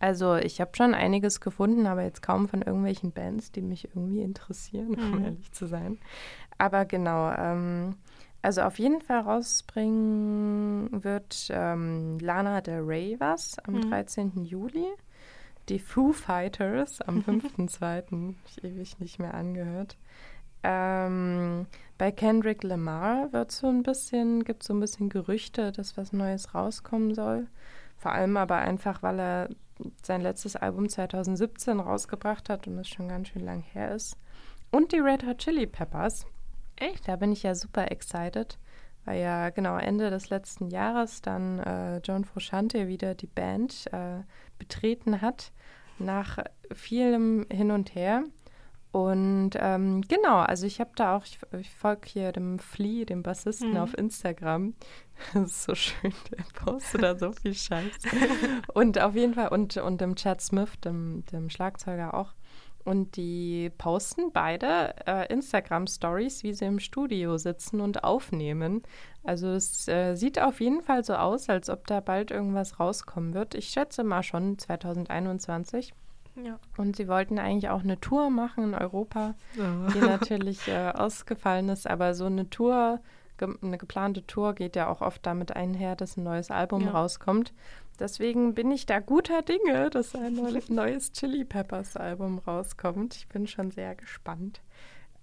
Also ich habe schon einiges gefunden, aber jetzt kaum von irgendwelchen Bands, die mich irgendwie interessieren, um Mhm. ehrlich zu sein. Aber genau, ähm, also auf jeden Fall rausbringen wird ähm, Lana Del Rey was am Mhm. 13. Juli. Die Foo Fighters am 5.2. ich ewig nicht mehr angehört. Ähm, bei Kendrick Lamar wird so ein bisschen, gibt so ein bisschen Gerüchte, dass was Neues rauskommen soll. Vor allem aber einfach, weil er sein letztes Album 2017 rausgebracht hat und das schon ganz schön lang her ist. Und die Red Hot Chili Peppers. Echt? Da bin ich ja super excited, weil ja genau Ende des letzten Jahres dann äh, John Frusciante wieder die Band äh, betreten hat, nach vielem Hin und Her. Und ähm, genau, also ich habe da auch, ich, ich folge hier dem Flea, dem Bassisten Mhm. auf Instagram. Das ist so schön, der postet da so viel Scheiß. und auf jeden Fall, und, und dem Chad Smith, dem, dem Schlagzeuger auch. Und die posten beide äh, Instagram-Stories, wie sie im Studio sitzen und aufnehmen. Also es äh, sieht auf jeden Fall so aus, als ob da bald irgendwas rauskommen wird. Ich schätze mal schon 2021. Ja. Und sie wollten eigentlich auch eine Tour machen in Europa, die natürlich äh, ausgefallen ist. Aber so eine Tour, ge eine geplante Tour geht ja auch oft damit einher, dass ein neues Album Ja. rauskommt. Deswegen bin ich da guter Dinge, dass ein neu neues Chili Peppers Album rauskommt. Ich bin schon sehr gespannt.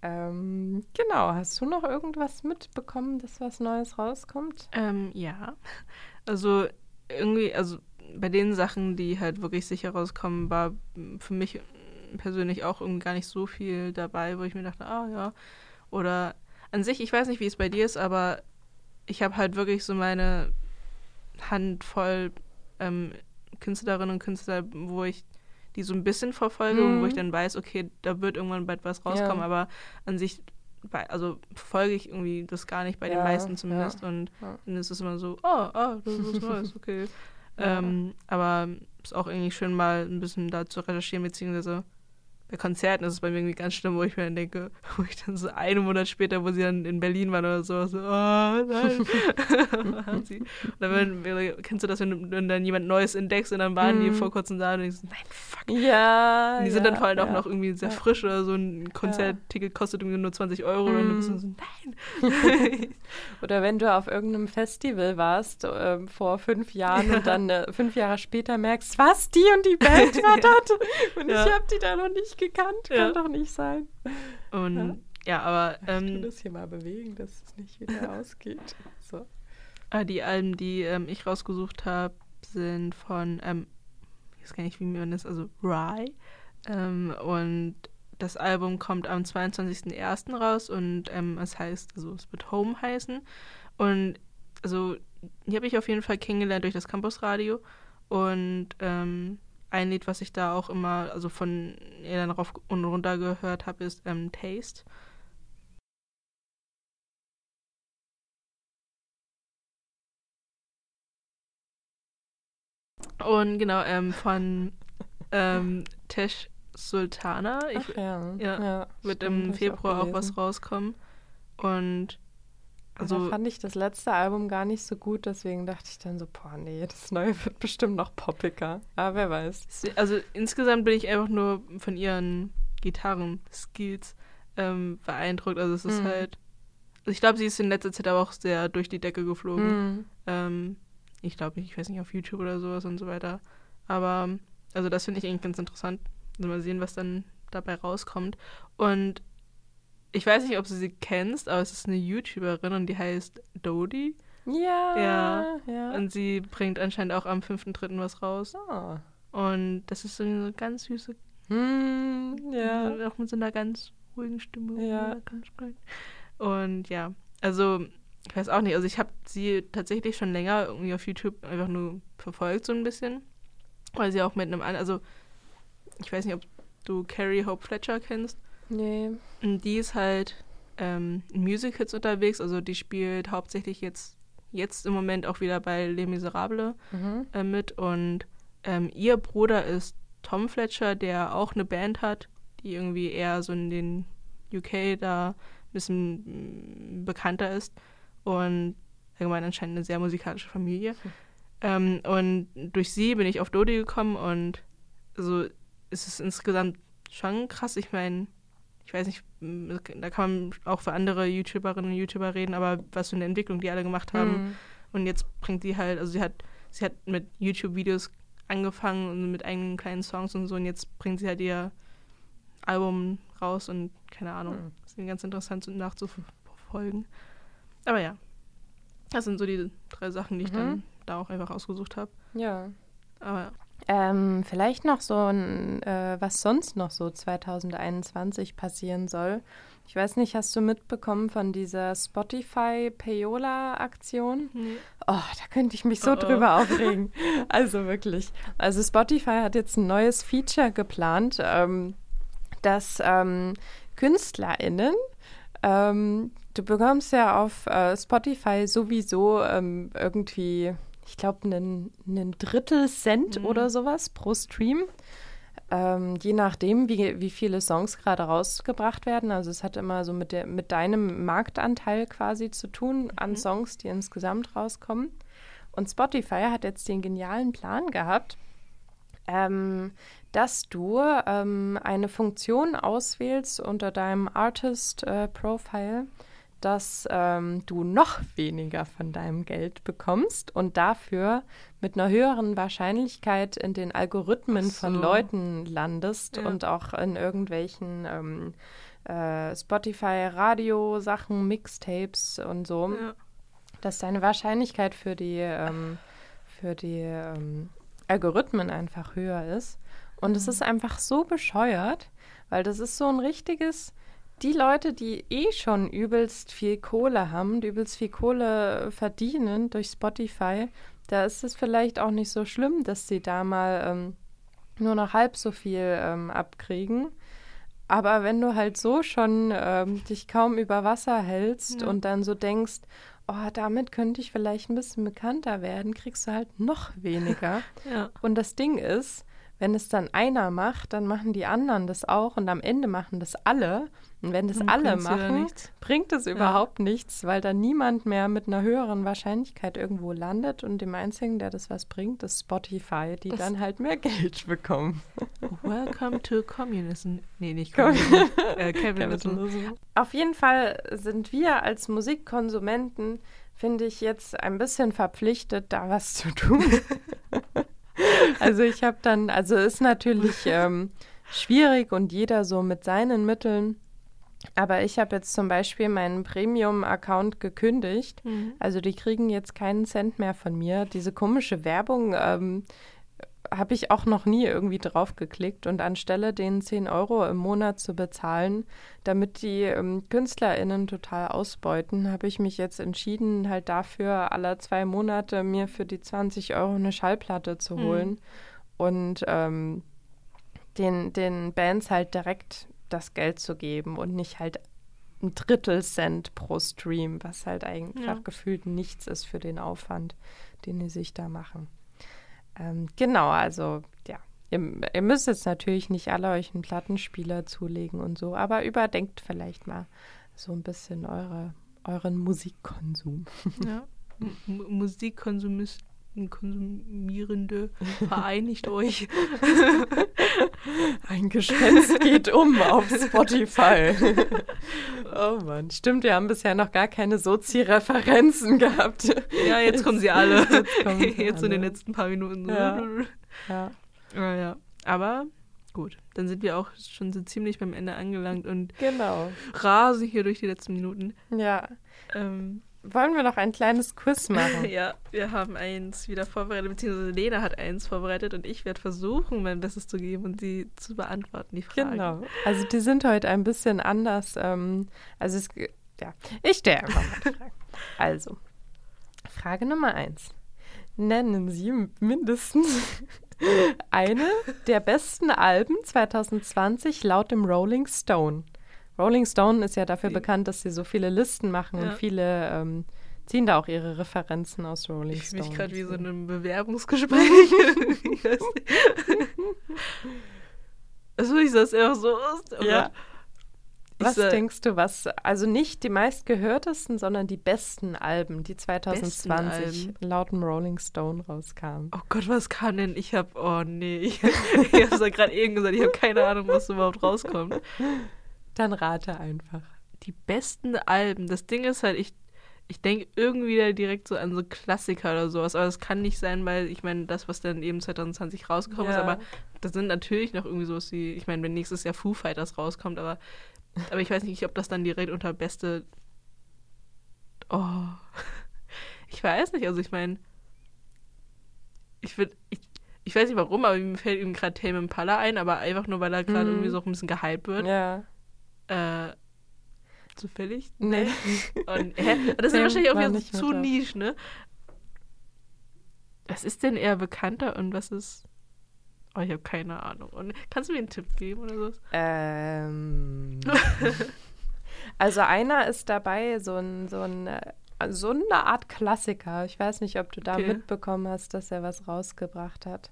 Ähm, genau, hast du noch irgendwas mitbekommen, dass was Neues rauskommt? Ähm, ja. Also irgendwie, also bei den Sachen, die halt wirklich sicher rauskommen, war für mich persönlich auch irgendwie gar nicht so viel dabei, wo ich mir dachte, ah ja. Oder an sich, ich weiß nicht, wie es bei dir ist, aber ich habe halt wirklich so meine Handvoll ähm, Künstlerinnen und Künstler, wo ich die so ein bisschen verfolge und wo ich Mhm. dann weiß, okay, da wird irgendwann bald was rauskommen, Ja. aber an sich, also verfolge ich irgendwie das gar nicht bei den Ja, meisten zumindest ja. und dann ist es immer so, oh, oh, das ist was Neues, okay. Ähm, aber ist auch irgendwie schön, mal ein bisschen da zu recherchieren, beziehungsweise bei Konzerten ist es bei mir irgendwie ganz schlimm, wo ich mir dann denke, wo ich dann so einen Monat später, wo sie dann in Berlin waren oder so, so, oh nein. Oder wenn, kennst du das, wenn, du- wenn dann jemand Neues entdeckst und dann waren die Mhm. vor kurzem da und denkst, nein, fuck. Ja. Und die sind dann vor allem auch ja. noch irgendwie sehr Ja. frisch oder so ein Konzertticket kostet irgendwie nur 20 Euro und du bist dann so, nein. Oder wenn du auf irgendeinem Festival warst ähm, vor fünf Jahren und dann äh, fünf Jahre später merkst, was, die und die Band war dort und Ja. ich habe die da noch nicht gekannt, kann Ja. doch nicht sein. Und ja, aber ich tu ähm, das hier mal bewegen, dass es nicht wieder ausgeht. So. Ah, die Alben, die ähm, ich rausgesucht habe, sind von, ähm, ich weiß gar nicht, wie man das, also Rye. Ähm, und das Album kommt am 22.01. raus und ähm, es heißt, also es wird Home heißen. Und also die habe ich auf jeden Fall kennengelernt durch das Campusradio. Und ähm, ein Lied, was ich da auch immer, also von ihr dann rauf und runter gehört habe, ist ähm, Taste. Und genau, ähm, von ähm, Tesh Sultana. Ich, Ach ja. ja, wird stimmt, im Februar auch, was gelesen. rauskommen. Und Also also, fand ich das letzte Album gar nicht so gut, deswegen dachte ich dann so, boah, nee, das neue wird bestimmt noch poppiger. Aber wer weiß. also insgesamt bin ich einfach nur von ihren Gitarren-Skills ähm, beeindruckt. Also es ist Mhm. halt. Also ich glaube, sie ist in letzter Zeit aber auch sehr durch die Decke geflogen. Mhm. Ähm, ich glaube, ich weiß nicht, auf YouTube oder sowas und so weiter. Aber, also das finde ich eigentlich ganz interessant. Also mal sehen, was dann dabei rauskommt. Und ich weiß nicht, ob du sie kennst, aber es ist eine YouTuberin und die heißt Dodie. Ja, Ja. ja. Und sie bringt anscheinend auch am 5.3. was raus. Ah. Und das ist so eine ganz süße, Hm, ja. auch mit so einer ganz ruhigen Stimme. Ja. Und ja, also ich weiß auch nicht, also ich habe sie tatsächlich schon länger irgendwie auf YouTube einfach nur verfolgt so ein bisschen. Weil sie auch mit einem, an- also ich weiß nicht, ob du Carrie Hope Fletcher kennst. Nee. Und die ist halt ähm, in Musicals unterwegs, also die spielt hauptsächlich jetzt, jetzt im Moment auch wieder bei Les Miserables Mhm. äh, mit und ähm, ihr Bruder ist Tom Fletcher, der auch eine Band hat, die irgendwie eher so in den UK da ein bisschen mm, bekannter ist und allgemein anscheinend eine sehr musikalische Familie. Ähm, und durch sie bin ich auf Dodi gekommen und so ist es insgesamt schon krass. Ich meine, ich weiß nicht, da kann man auch für andere YouTuberinnen und YouTuber reden, aber was für eine Entwicklung die alle gemacht haben. Mhm. Und jetzt bringt sie halt, also sie hat, sie hat mit YouTube-Videos angefangen und mit eigenen kleinen Songs und so und jetzt bringt sie halt ihr Album raus und keine Ahnung. Hm. Das ist ganz interessant nachzuverfolgen. Aber ja, das sind so die drei Sachen, die ich Mhm. dann da auch einfach ausgesucht habe. Ja. Aber ja. Ähm, vielleicht noch so ein, äh, was sonst noch so 2021 passieren soll. Ich weiß nicht, hast du mitbekommen von dieser Spotify Payola-Aktion? Oh, da könnte ich mich so Oh, oh. drüber aufregen. Also wirklich. Also Spotify hat jetzt ein neues Feature geplant, ähm, dass ähm, KünstlerInnen, ähm, du bekommst ja auf äh, Spotify sowieso ähm, irgendwie, ich glaube, einen, einen Drittel Cent Mhm. oder sowas pro Stream. Ähm, je nachdem, wie, wie viele Songs gerade rausgebracht werden. Also es hat immer so mit, der, mit deinem Marktanteil quasi zu tun an Mhm. Songs, die insgesamt rauskommen. Und Spotify hat jetzt den genialen Plan gehabt, ähm, dass du ähm, eine Funktion auswählst unter deinem Artist-Profile, dass ähm, du noch weniger von deinem Geld bekommst und dafür mit einer höheren Wahrscheinlichkeit in den Algorithmen so. von Leuten landest Ja. und auch in irgendwelchen ähm, äh, Spotify-Radio-Sachen, Mixtapes und so ja. dass deine Wahrscheinlichkeit für die, ähm, für die ähm, Algorithmen einfach höher ist. Und es ist einfach so bescheuert, weil das ist so ein richtiges, die Leute, die eh schon übelst viel Kohle haben, die übelst viel Kohle verdienen durch Spotify, da ist es vielleicht auch nicht so schlimm, dass sie da mal ähm, nur noch halb so viel ähm, abkriegen. Aber wenn du halt so schon ähm, dich kaum über Wasser hältst Ja. und dann so denkst, oh, damit könnte ich vielleicht ein bisschen bekannter werden, kriegst du halt noch weniger. ja. und das Ding ist, wenn es dann einer macht, dann machen die anderen das auch und am Ende machen das alle. Und wenn das Dann alle machen, bringt es überhaupt nichts, weil dann niemand mehr mit einer höheren Wahrscheinlichkeit irgendwo landet und dem einzigen, der das was bringt, ist Spotify, die Das- dann halt mehr Geld bekommen. Welcome to Communism. Nee, nicht Com- Communism. äh, Capitalism. Auf jeden Fall sind wir als Musikkonsumenten, finde ich, jetzt ein bisschen verpflichtet, da was zu tun. also ich habe dann, also ist natürlich ähm, schwierig und jeder so mit seinen Mitteln. Aber ich habe jetzt zum Beispiel meinen Premium-Account gekündigt. Mhm. Also die kriegen jetzt keinen Cent mehr von mir. Diese komische Werbung ähm, habe ich auch noch nie irgendwie drauf geklickt. Und anstelle den 10 Euro im Monat zu bezahlen, damit die ähm, KünstlerInnen total ausbeuten, habe ich mich jetzt entschieden, halt dafür alle zwei Monate mir für die 20 Euro eine Schallplatte zu Mhm. holen und ähm, den, den Bands halt direkt das Geld zu geben und nicht halt ein Drittel Cent pro Stream, was halt eigentlich Ja. gefühlt nichts ist für den Aufwand, den die sich da machen. Ähm, genau, also ja, ihr, ihr müsst jetzt natürlich nicht alle euch einen Plattenspieler zulegen und so, aber überdenkt vielleicht mal so ein bisschen eure, euren Musikkonsum. Ja. Musikkonsumisten, Konsumierende, vereinigt euch. Ein Gespenst geht um auf Spotify. oh Mann, stimmt, wir haben bisher noch gar keine Sozi-Referenzen gehabt. Ja, jetzt kommen sie alle. Jetzt kommen sie Jetzt so in den alle. letzten paar Minuten. Ja. Ja. Ja, ja. Aber gut, dann sind wir auch schon so ziemlich beim Ende angelangt und Genau. rasen hier durch die letzten Minuten. Ja. Ähm, Wollen wir noch ein kleines Quiz machen? ja, wir haben eins wieder vorbereitet, beziehungsweise Lena hat eins vorbereitet und ich werde versuchen, mein Bestes zu geben und sie zu beantworten, die Fragen. Genau. Also die sind heute ein bisschen anders. Ähm, also es, ja, ich stelle einfach mal die Fragen. Also, Frage Nummer eins. Nennen Sie mindestens Eine der besten Alben 2020 laut dem Rolling Stone. Rolling Stone ist ja dafür Die- bekannt, dass sie so viele Listen machen Ja. und viele ähm, ziehen da auch ihre Referenzen aus Rolling Ich fühle Stone. mich gerade wie so in einem Bewerbungsgespräch. ich weiß nicht. Also ich das einfach so ist. Ja. Ich Was sag- denkst du, was, also nicht die meistgehörtesten, sondern die besten Alben, die 2020 Alben. laut dem Rolling Stone rauskamen? Oh Gott, was kam denn? Ich hab, oh nee, ich, ich hab's ja gerade eben gesagt, ich habe keine Ahnung, was überhaupt rauskommt. Dann rate einfach. Die besten Alben, das Ding ist halt, ich, ich denke irgendwie da direkt so an so Klassiker oder sowas, aber das kann nicht sein, weil ich meine, das, was dann eben 2020 rausgekommen ist, Ja. aber das sind natürlich noch irgendwie sowas wie, ich meine, wenn nächstes Jahr Foo Fighters rauskommt, aber, aber ich weiß nicht, ob das dann direkt unter beste. Oh. Ich weiß nicht, also ich meine, ich würde, ich, ich weiß nicht warum, aber mir fällt eben gerade Tame Impala ein, aber einfach nur, weil er gerade Mhm. irgendwie so ein bisschen gehypt wird. Ja. Äh, zufällig? Nee. Und, hä? Das ist wahrscheinlich auch wieder so zu niche, ne? Was ist denn eher bekannter und was ist. Oh, ich habe keine Ahnung. Und kannst du mir einen Tipp geben oder so? Ähm. also einer ist dabei, so ein, so ein, äh, so eine Art Klassiker. Ich weiß nicht, ob du da Okay. mitbekommen hast, dass er was rausgebracht hat.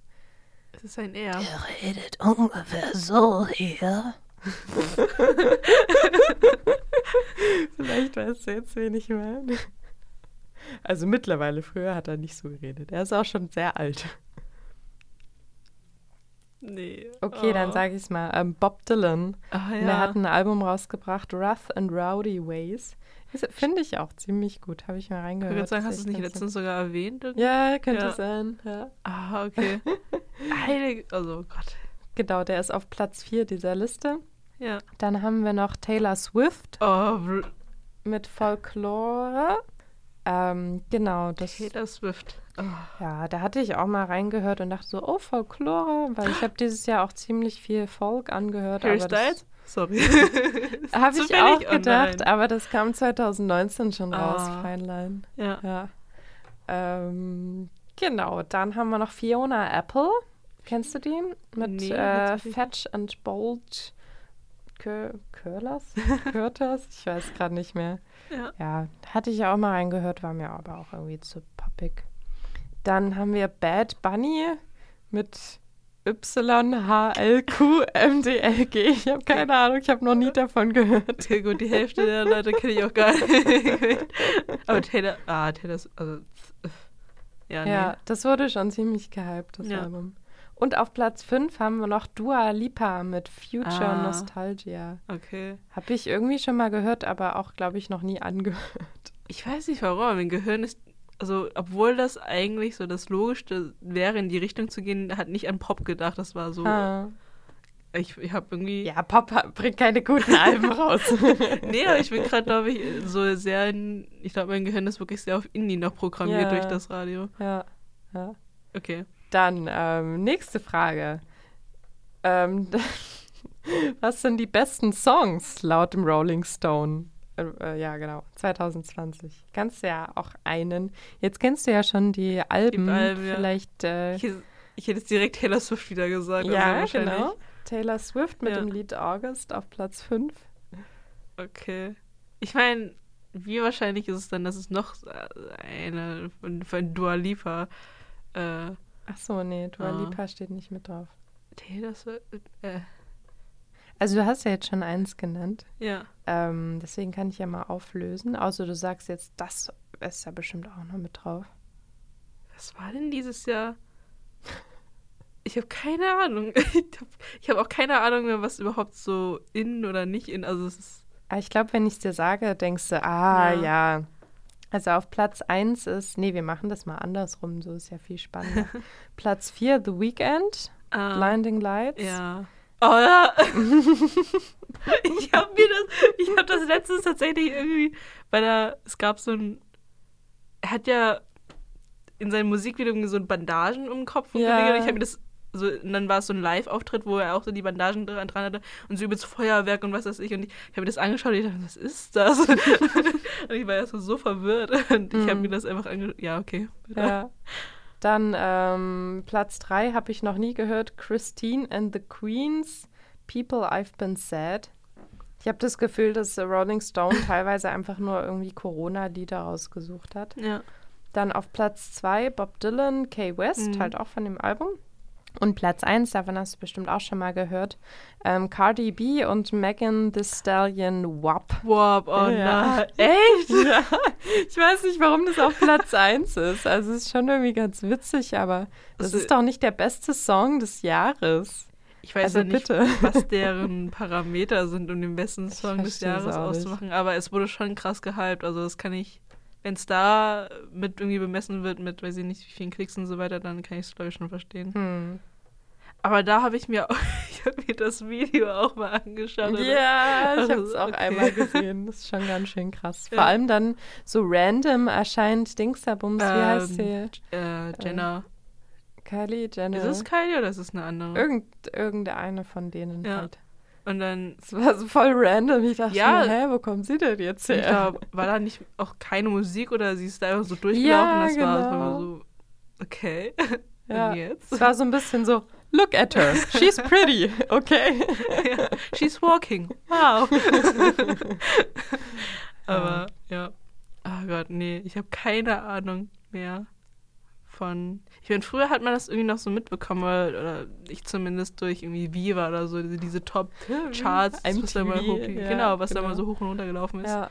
Es ist ein R. Er redet ungefähr so hier. Vielleicht weißt du jetzt, wen ich meine. Also mittlerweile, früher hat er nicht so geredet. Er ist auch schon sehr alt. Nee. Okay, dann oh. sage ich es mal. Ähm, Bob Dylan. Ah, Und Er ja. hat ein Album rausgebracht, Rough and Rowdy Ways. Finde ich auch ziemlich gut. Habe ich mal Ich reingehört. würde sagen, hast du es nicht letztens sogar erwähnt? Ja, könnte Ja. sein. Ja. Ah, okay. Heilige. Also, oh Gott. Genau, der ist auf Platz 4 dieser Liste. Ja. Dann haben wir noch Taylor Swift Oh, mit Folklore. Ähm, genau, das. Taylor Swift. Oh. Ja, da hatte ich auch mal reingehört und dachte so, oh, Folklore, weil ich habe dieses Jahr auch ziemlich viel Folk angehört. Harry Styles? Sorry. habe ich auch Oh gedacht, nein. aber das kam 2019 schon raus, Ah. Feinlein. Ja. Ja. Ähm, genau, dann haben wir noch Fiona Apple. Kennst du die? Mit Nee, äh, Fetch and Bold Kö Curlers? Curters? Ich weiß gerade nicht mehr. Ja. Ja, hatte ich auch mal reingehört, war mir aber auch irgendwie zu poppig. Dann haben wir Bad Bunny mit YHLQMDLG. Ich habe keine Ahnung, ich habe noch nie davon gehört. Okay, gut, die Hälfte der Leute kenne ich auch gar nicht. Aber Taylor, ah, Taylor, also, ja, nee. Ja, das wurde schon ziemlich gehypt, das Ja. Album. Und auf Platz 5 haben wir noch Dua Lipa mit Future Ah. Nostalgia. Okay. Habe ich irgendwie schon mal gehört, aber auch, glaube ich, noch nie angehört. Ich weiß nicht warum, aber mein Gehirn ist, also, obwohl das eigentlich so das Logischste wäre, in die Richtung zu gehen, hat nicht an Pop gedacht. Das war so, Ah. ich, ich habe irgendwie, Ja, Pop bringt keine guten Alben raus. nee, aber ich bin gerade, glaube ich, so sehr, in, ich glaube, mein Gehirn ist wirklich sehr auf Indie noch programmiert Ja. durch das Radio. ja, ja. Okay. Dann ähm, nächste Frage. Ähm, was sind die besten Songs laut dem Rolling Stone? Äh, äh, ja, genau, 2020. Kannst du ja auch einen. Jetzt kennst du ja schon die Alben. Alben, ja. Vielleicht. Äh, Ich, hätte- ich hätte jetzt direkt Taylor Swift wieder gesagt. also ja, wahrscheinlich. genau. Taylor Swift mit Ja. dem Lied August auf Platz 5. Okay. Ich meine, wie wahrscheinlich ist es dann, dass es noch eine von, von Dua Lipa äh, Ach so, nee, Dua Ah. Lipa steht nicht mit drauf. Taylor Swift, äh, Also du hast ja jetzt schon eins genannt. ja. Ähm, deswegen kann ich ja mal auflösen. Außer du sagst jetzt, das ist ja bestimmt auch noch mit drauf. Was war denn dieses Jahr? Ich habe keine Ahnung. Ich habe hab auch keine Ahnung mehr, was überhaupt so in oder nicht in. Also es ist. Aber ich glaube, wenn ich es dir sage, denkst du, ah Ja. ja. Also auf Platz 1 ist, nee, wir machen das mal andersrum, so ist ja viel spannender. Platz 4, The Weeknd, Ah, Blinding Lights. Ja. Oh ja. ich habe mir das, ich habe das letztens tatsächlich irgendwie, weil er, es gab so ein, er hat ja in seinen Musikvideos so Bandagen um den Kopf und Ja. gelegt. ich habe mir das so, und dann war es so ein Live-Auftritt, wo er auch so die Bandagen dran, dran hatte und so übelst Feuerwerk und was weiß ich. Und ich, ich habe mir das angeschaut und ich dachte, was ist das? und ich war erst so, so verwirrt. Und ich habe Mhm. mir das einfach angeschaut. Ja, okay. Ja. Dann ähm, Platz 3 habe ich noch nie gehört. Christine and the Queens. People I've Been Sad. Ich habe das Gefühl, dass Rolling Stone teilweise einfach nur irgendwie Corona-Lieder rausgesucht hat. Ja. Dann auf Platz 2 Bob Dylan, Kay West, Mhm. halt auch von dem Album. Und Platz 1, davon hast du bestimmt auch schon mal gehört, ähm, Cardi B und Megan Thee Stallion WAP. Wow, oh Ja. nein. Echt? Ja, ich weiß nicht, warum das auf Platz 1 ist. Also es ist schon irgendwie ganz witzig, aber das Also- ist doch nicht der beste Song des Jahres. Ich weiß Also ja nicht, bitte. was deren Parameter sind, um den besten Song des Jahres auszumachen, aber es wurde schon krass gehypt. Also das kann ich, wenn es da mit irgendwie bemessen wird, mit weiß ich nicht, wie vielen Klicks und so weiter, dann kann ich es glaube ich schon verstehen. Hm. Aber da habe ich mir auch, ich habe mir das Video auch mal angeschaut. Ja, ich Also, habe es auch okay. einmal gesehen. Das ist schon ganz schön krass. Ja. Vor allem dann so random erscheint Dingsabums, wie heißt sie? Ähm, Äh, Jenna. Kylie Jenner. Ist es Kylie oder ist es eine andere? Irgend, irgendeine von denen Ja. halt. Und dann, Es war so voll random. Ich dachte, Ja. mir, hä, wo kommen sie denn jetzt her? ich war da nicht auch keine Musik oder sie ist da einfach so durchgelaufen? Ja, das war, das war genau. so, okay. Ja. Und jetzt? Es war so ein bisschen so, look at her, she's pretty, okay. ja. She's walking. Wow. Aber ja. Oh Gott, nee, ich habe keine Ahnung mehr von. Ich meine, früher hat man das irgendwie noch so mitbekommen, oder, oder ich zumindest durch irgendwie Viva oder so, diese, diese Top-Charts, was da MTV, hoch, ja, genau, was da genau. immer so hoch und runter gelaufen ist. Ja.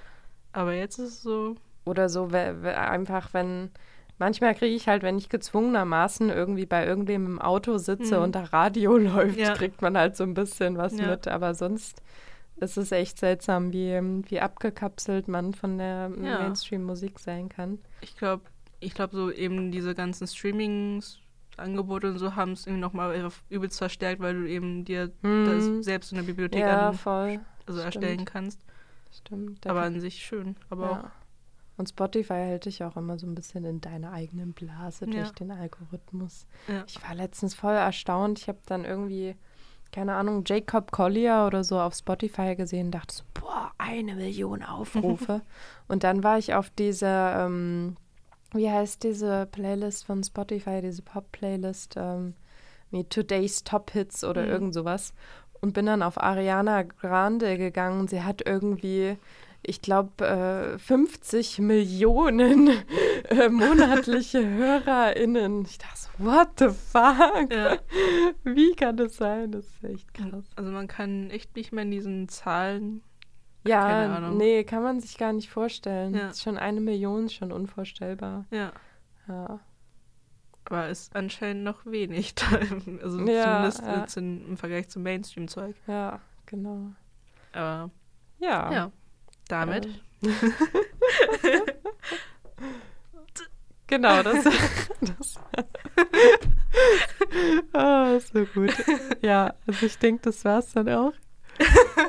Aber jetzt ist es so. Oder so, einfach, wenn. Manchmal kriege ich halt, wenn ich gezwungenermaßen irgendwie bei irgendwem im Auto sitze Mhm. und da Radio läuft, Ja. kriegt man halt so ein bisschen was mit. Aber sonst ist es echt seltsam, wie, wie abgekapselt man von der. Mainstream-Musik sein kann. Ich glaube, ich glaube so eben diese ganzen Streaming-Angebote und so haben es irgendwie nochmal übelst verstärkt, weil du eben dir das Hm. selbst in der Bibliothek Ja, an, voll. also stimmt. erstellen kannst. Stimmt. Aber an sich schön. Aber auch ja. Und Spotify hält dich auch immer so ein bisschen in deiner eigenen Blase Ja. durch den Algorithmus. Ja. Ich war letztens voll erstaunt. Ich habe dann irgendwie, keine Ahnung, Jacob Collier oder so auf Spotify gesehen und dachte so, boah, eine Million Aufrufe. und dann war ich auf dieser, ähm, wie heißt diese Playlist von Spotify, diese Pop-Playlist, ähm, wie Today's Top Hits oder Mhm. irgend sowas. Und bin dann auf Ariana Grande gegangen sie hat irgendwie ich glaube, äh, 50 Millionen äh, monatliche HörerInnen. Ich dachte so, what the fuck? Ja. Wie kann das sein? Das ist echt krass. Also man kann echt nicht mehr in diesen Zahlen. Ja, nee, kann man sich gar nicht vorstellen. Ja. Schon eine Million, ist schon unvorstellbar. Ja. Ja. Aber ist anscheinend noch wenig. also Ja, zumindest ja. in, im Vergleich zum Mainstream-Zeug. Ja, genau. Aber Ja. ja, damit. Genau, das. das oh, so gut. Ja, also ich denke, das war's dann auch.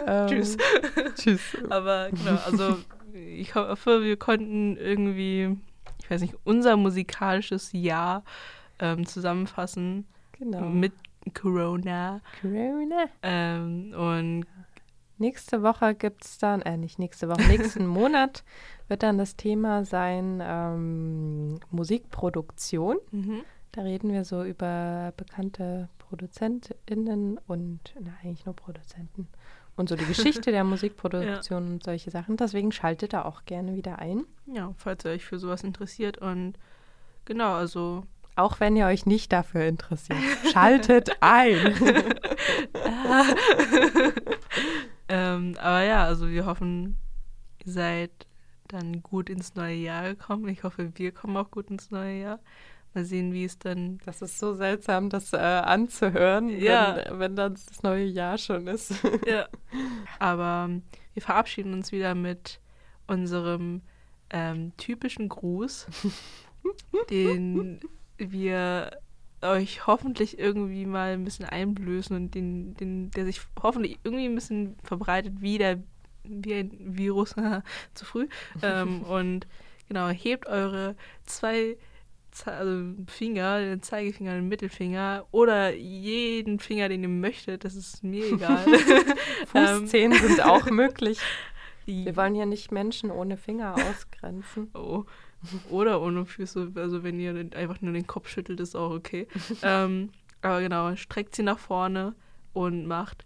Ähm, Tschüss. Tschüss. Aber genau, also ich hoffe, wir konnten irgendwie, ich weiß nicht, unser musikalisches Jahr ähm, zusammenfassen Genau. mit Corona. Corona. Ähm, und Nächste Woche gibt es dann, äh, nicht nächste Woche, nächsten Monat wird dann das Thema sein ähm, Musikproduktion. mhm. Da reden wir so über bekannte ProduzentInnen und, na, eigentlich nur Produzenten. Und so die Geschichte der Musikproduktion und solche Sachen. Deswegen schaltet da auch gerne wieder ein. ja, falls ihr euch für sowas interessiert. Und genau, also Auch wenn ihr euch nicht dafür interessiert. Schaltet ein. Ähm, aber ja, also wir hoffen, ihr seid dann gut ins neue Jahr gekommen. Ich hoffe, wir kommen auch gut ins neue Jahr. Mal sehen, wie es dann. Das ist so seltsam, das äh, anzuhören, Ja. wenn, wenn dann das neue Jahr schon ist. Ja. Aber ähm, wir verabschieden uns wieder mit unserem ähm, typischen Gruß, den wir euch hoffentlich irgendwie mal ein bisschen einblößen und den, den, der sich hoffentlich irgendwie ein bisschen verbreitet wie der wie ein Virus zu früh. Ähm, und genau, hebt eure zwei also Finger, den Zeigefinger, den Mittelfinger oder jeden Finger, den ihr möchtet, das ist mir egal. Ähm, Fußzehen sind auch möglich. Wir wollen hier nicht Menschen ohne Finger ausgrenzen. Oh. Oder ohne Füße. Also wenn ihr einfach nur den Kopf schüttelt, ist auch okay. ähm, aber genau, streckt sie nach vorne und macht.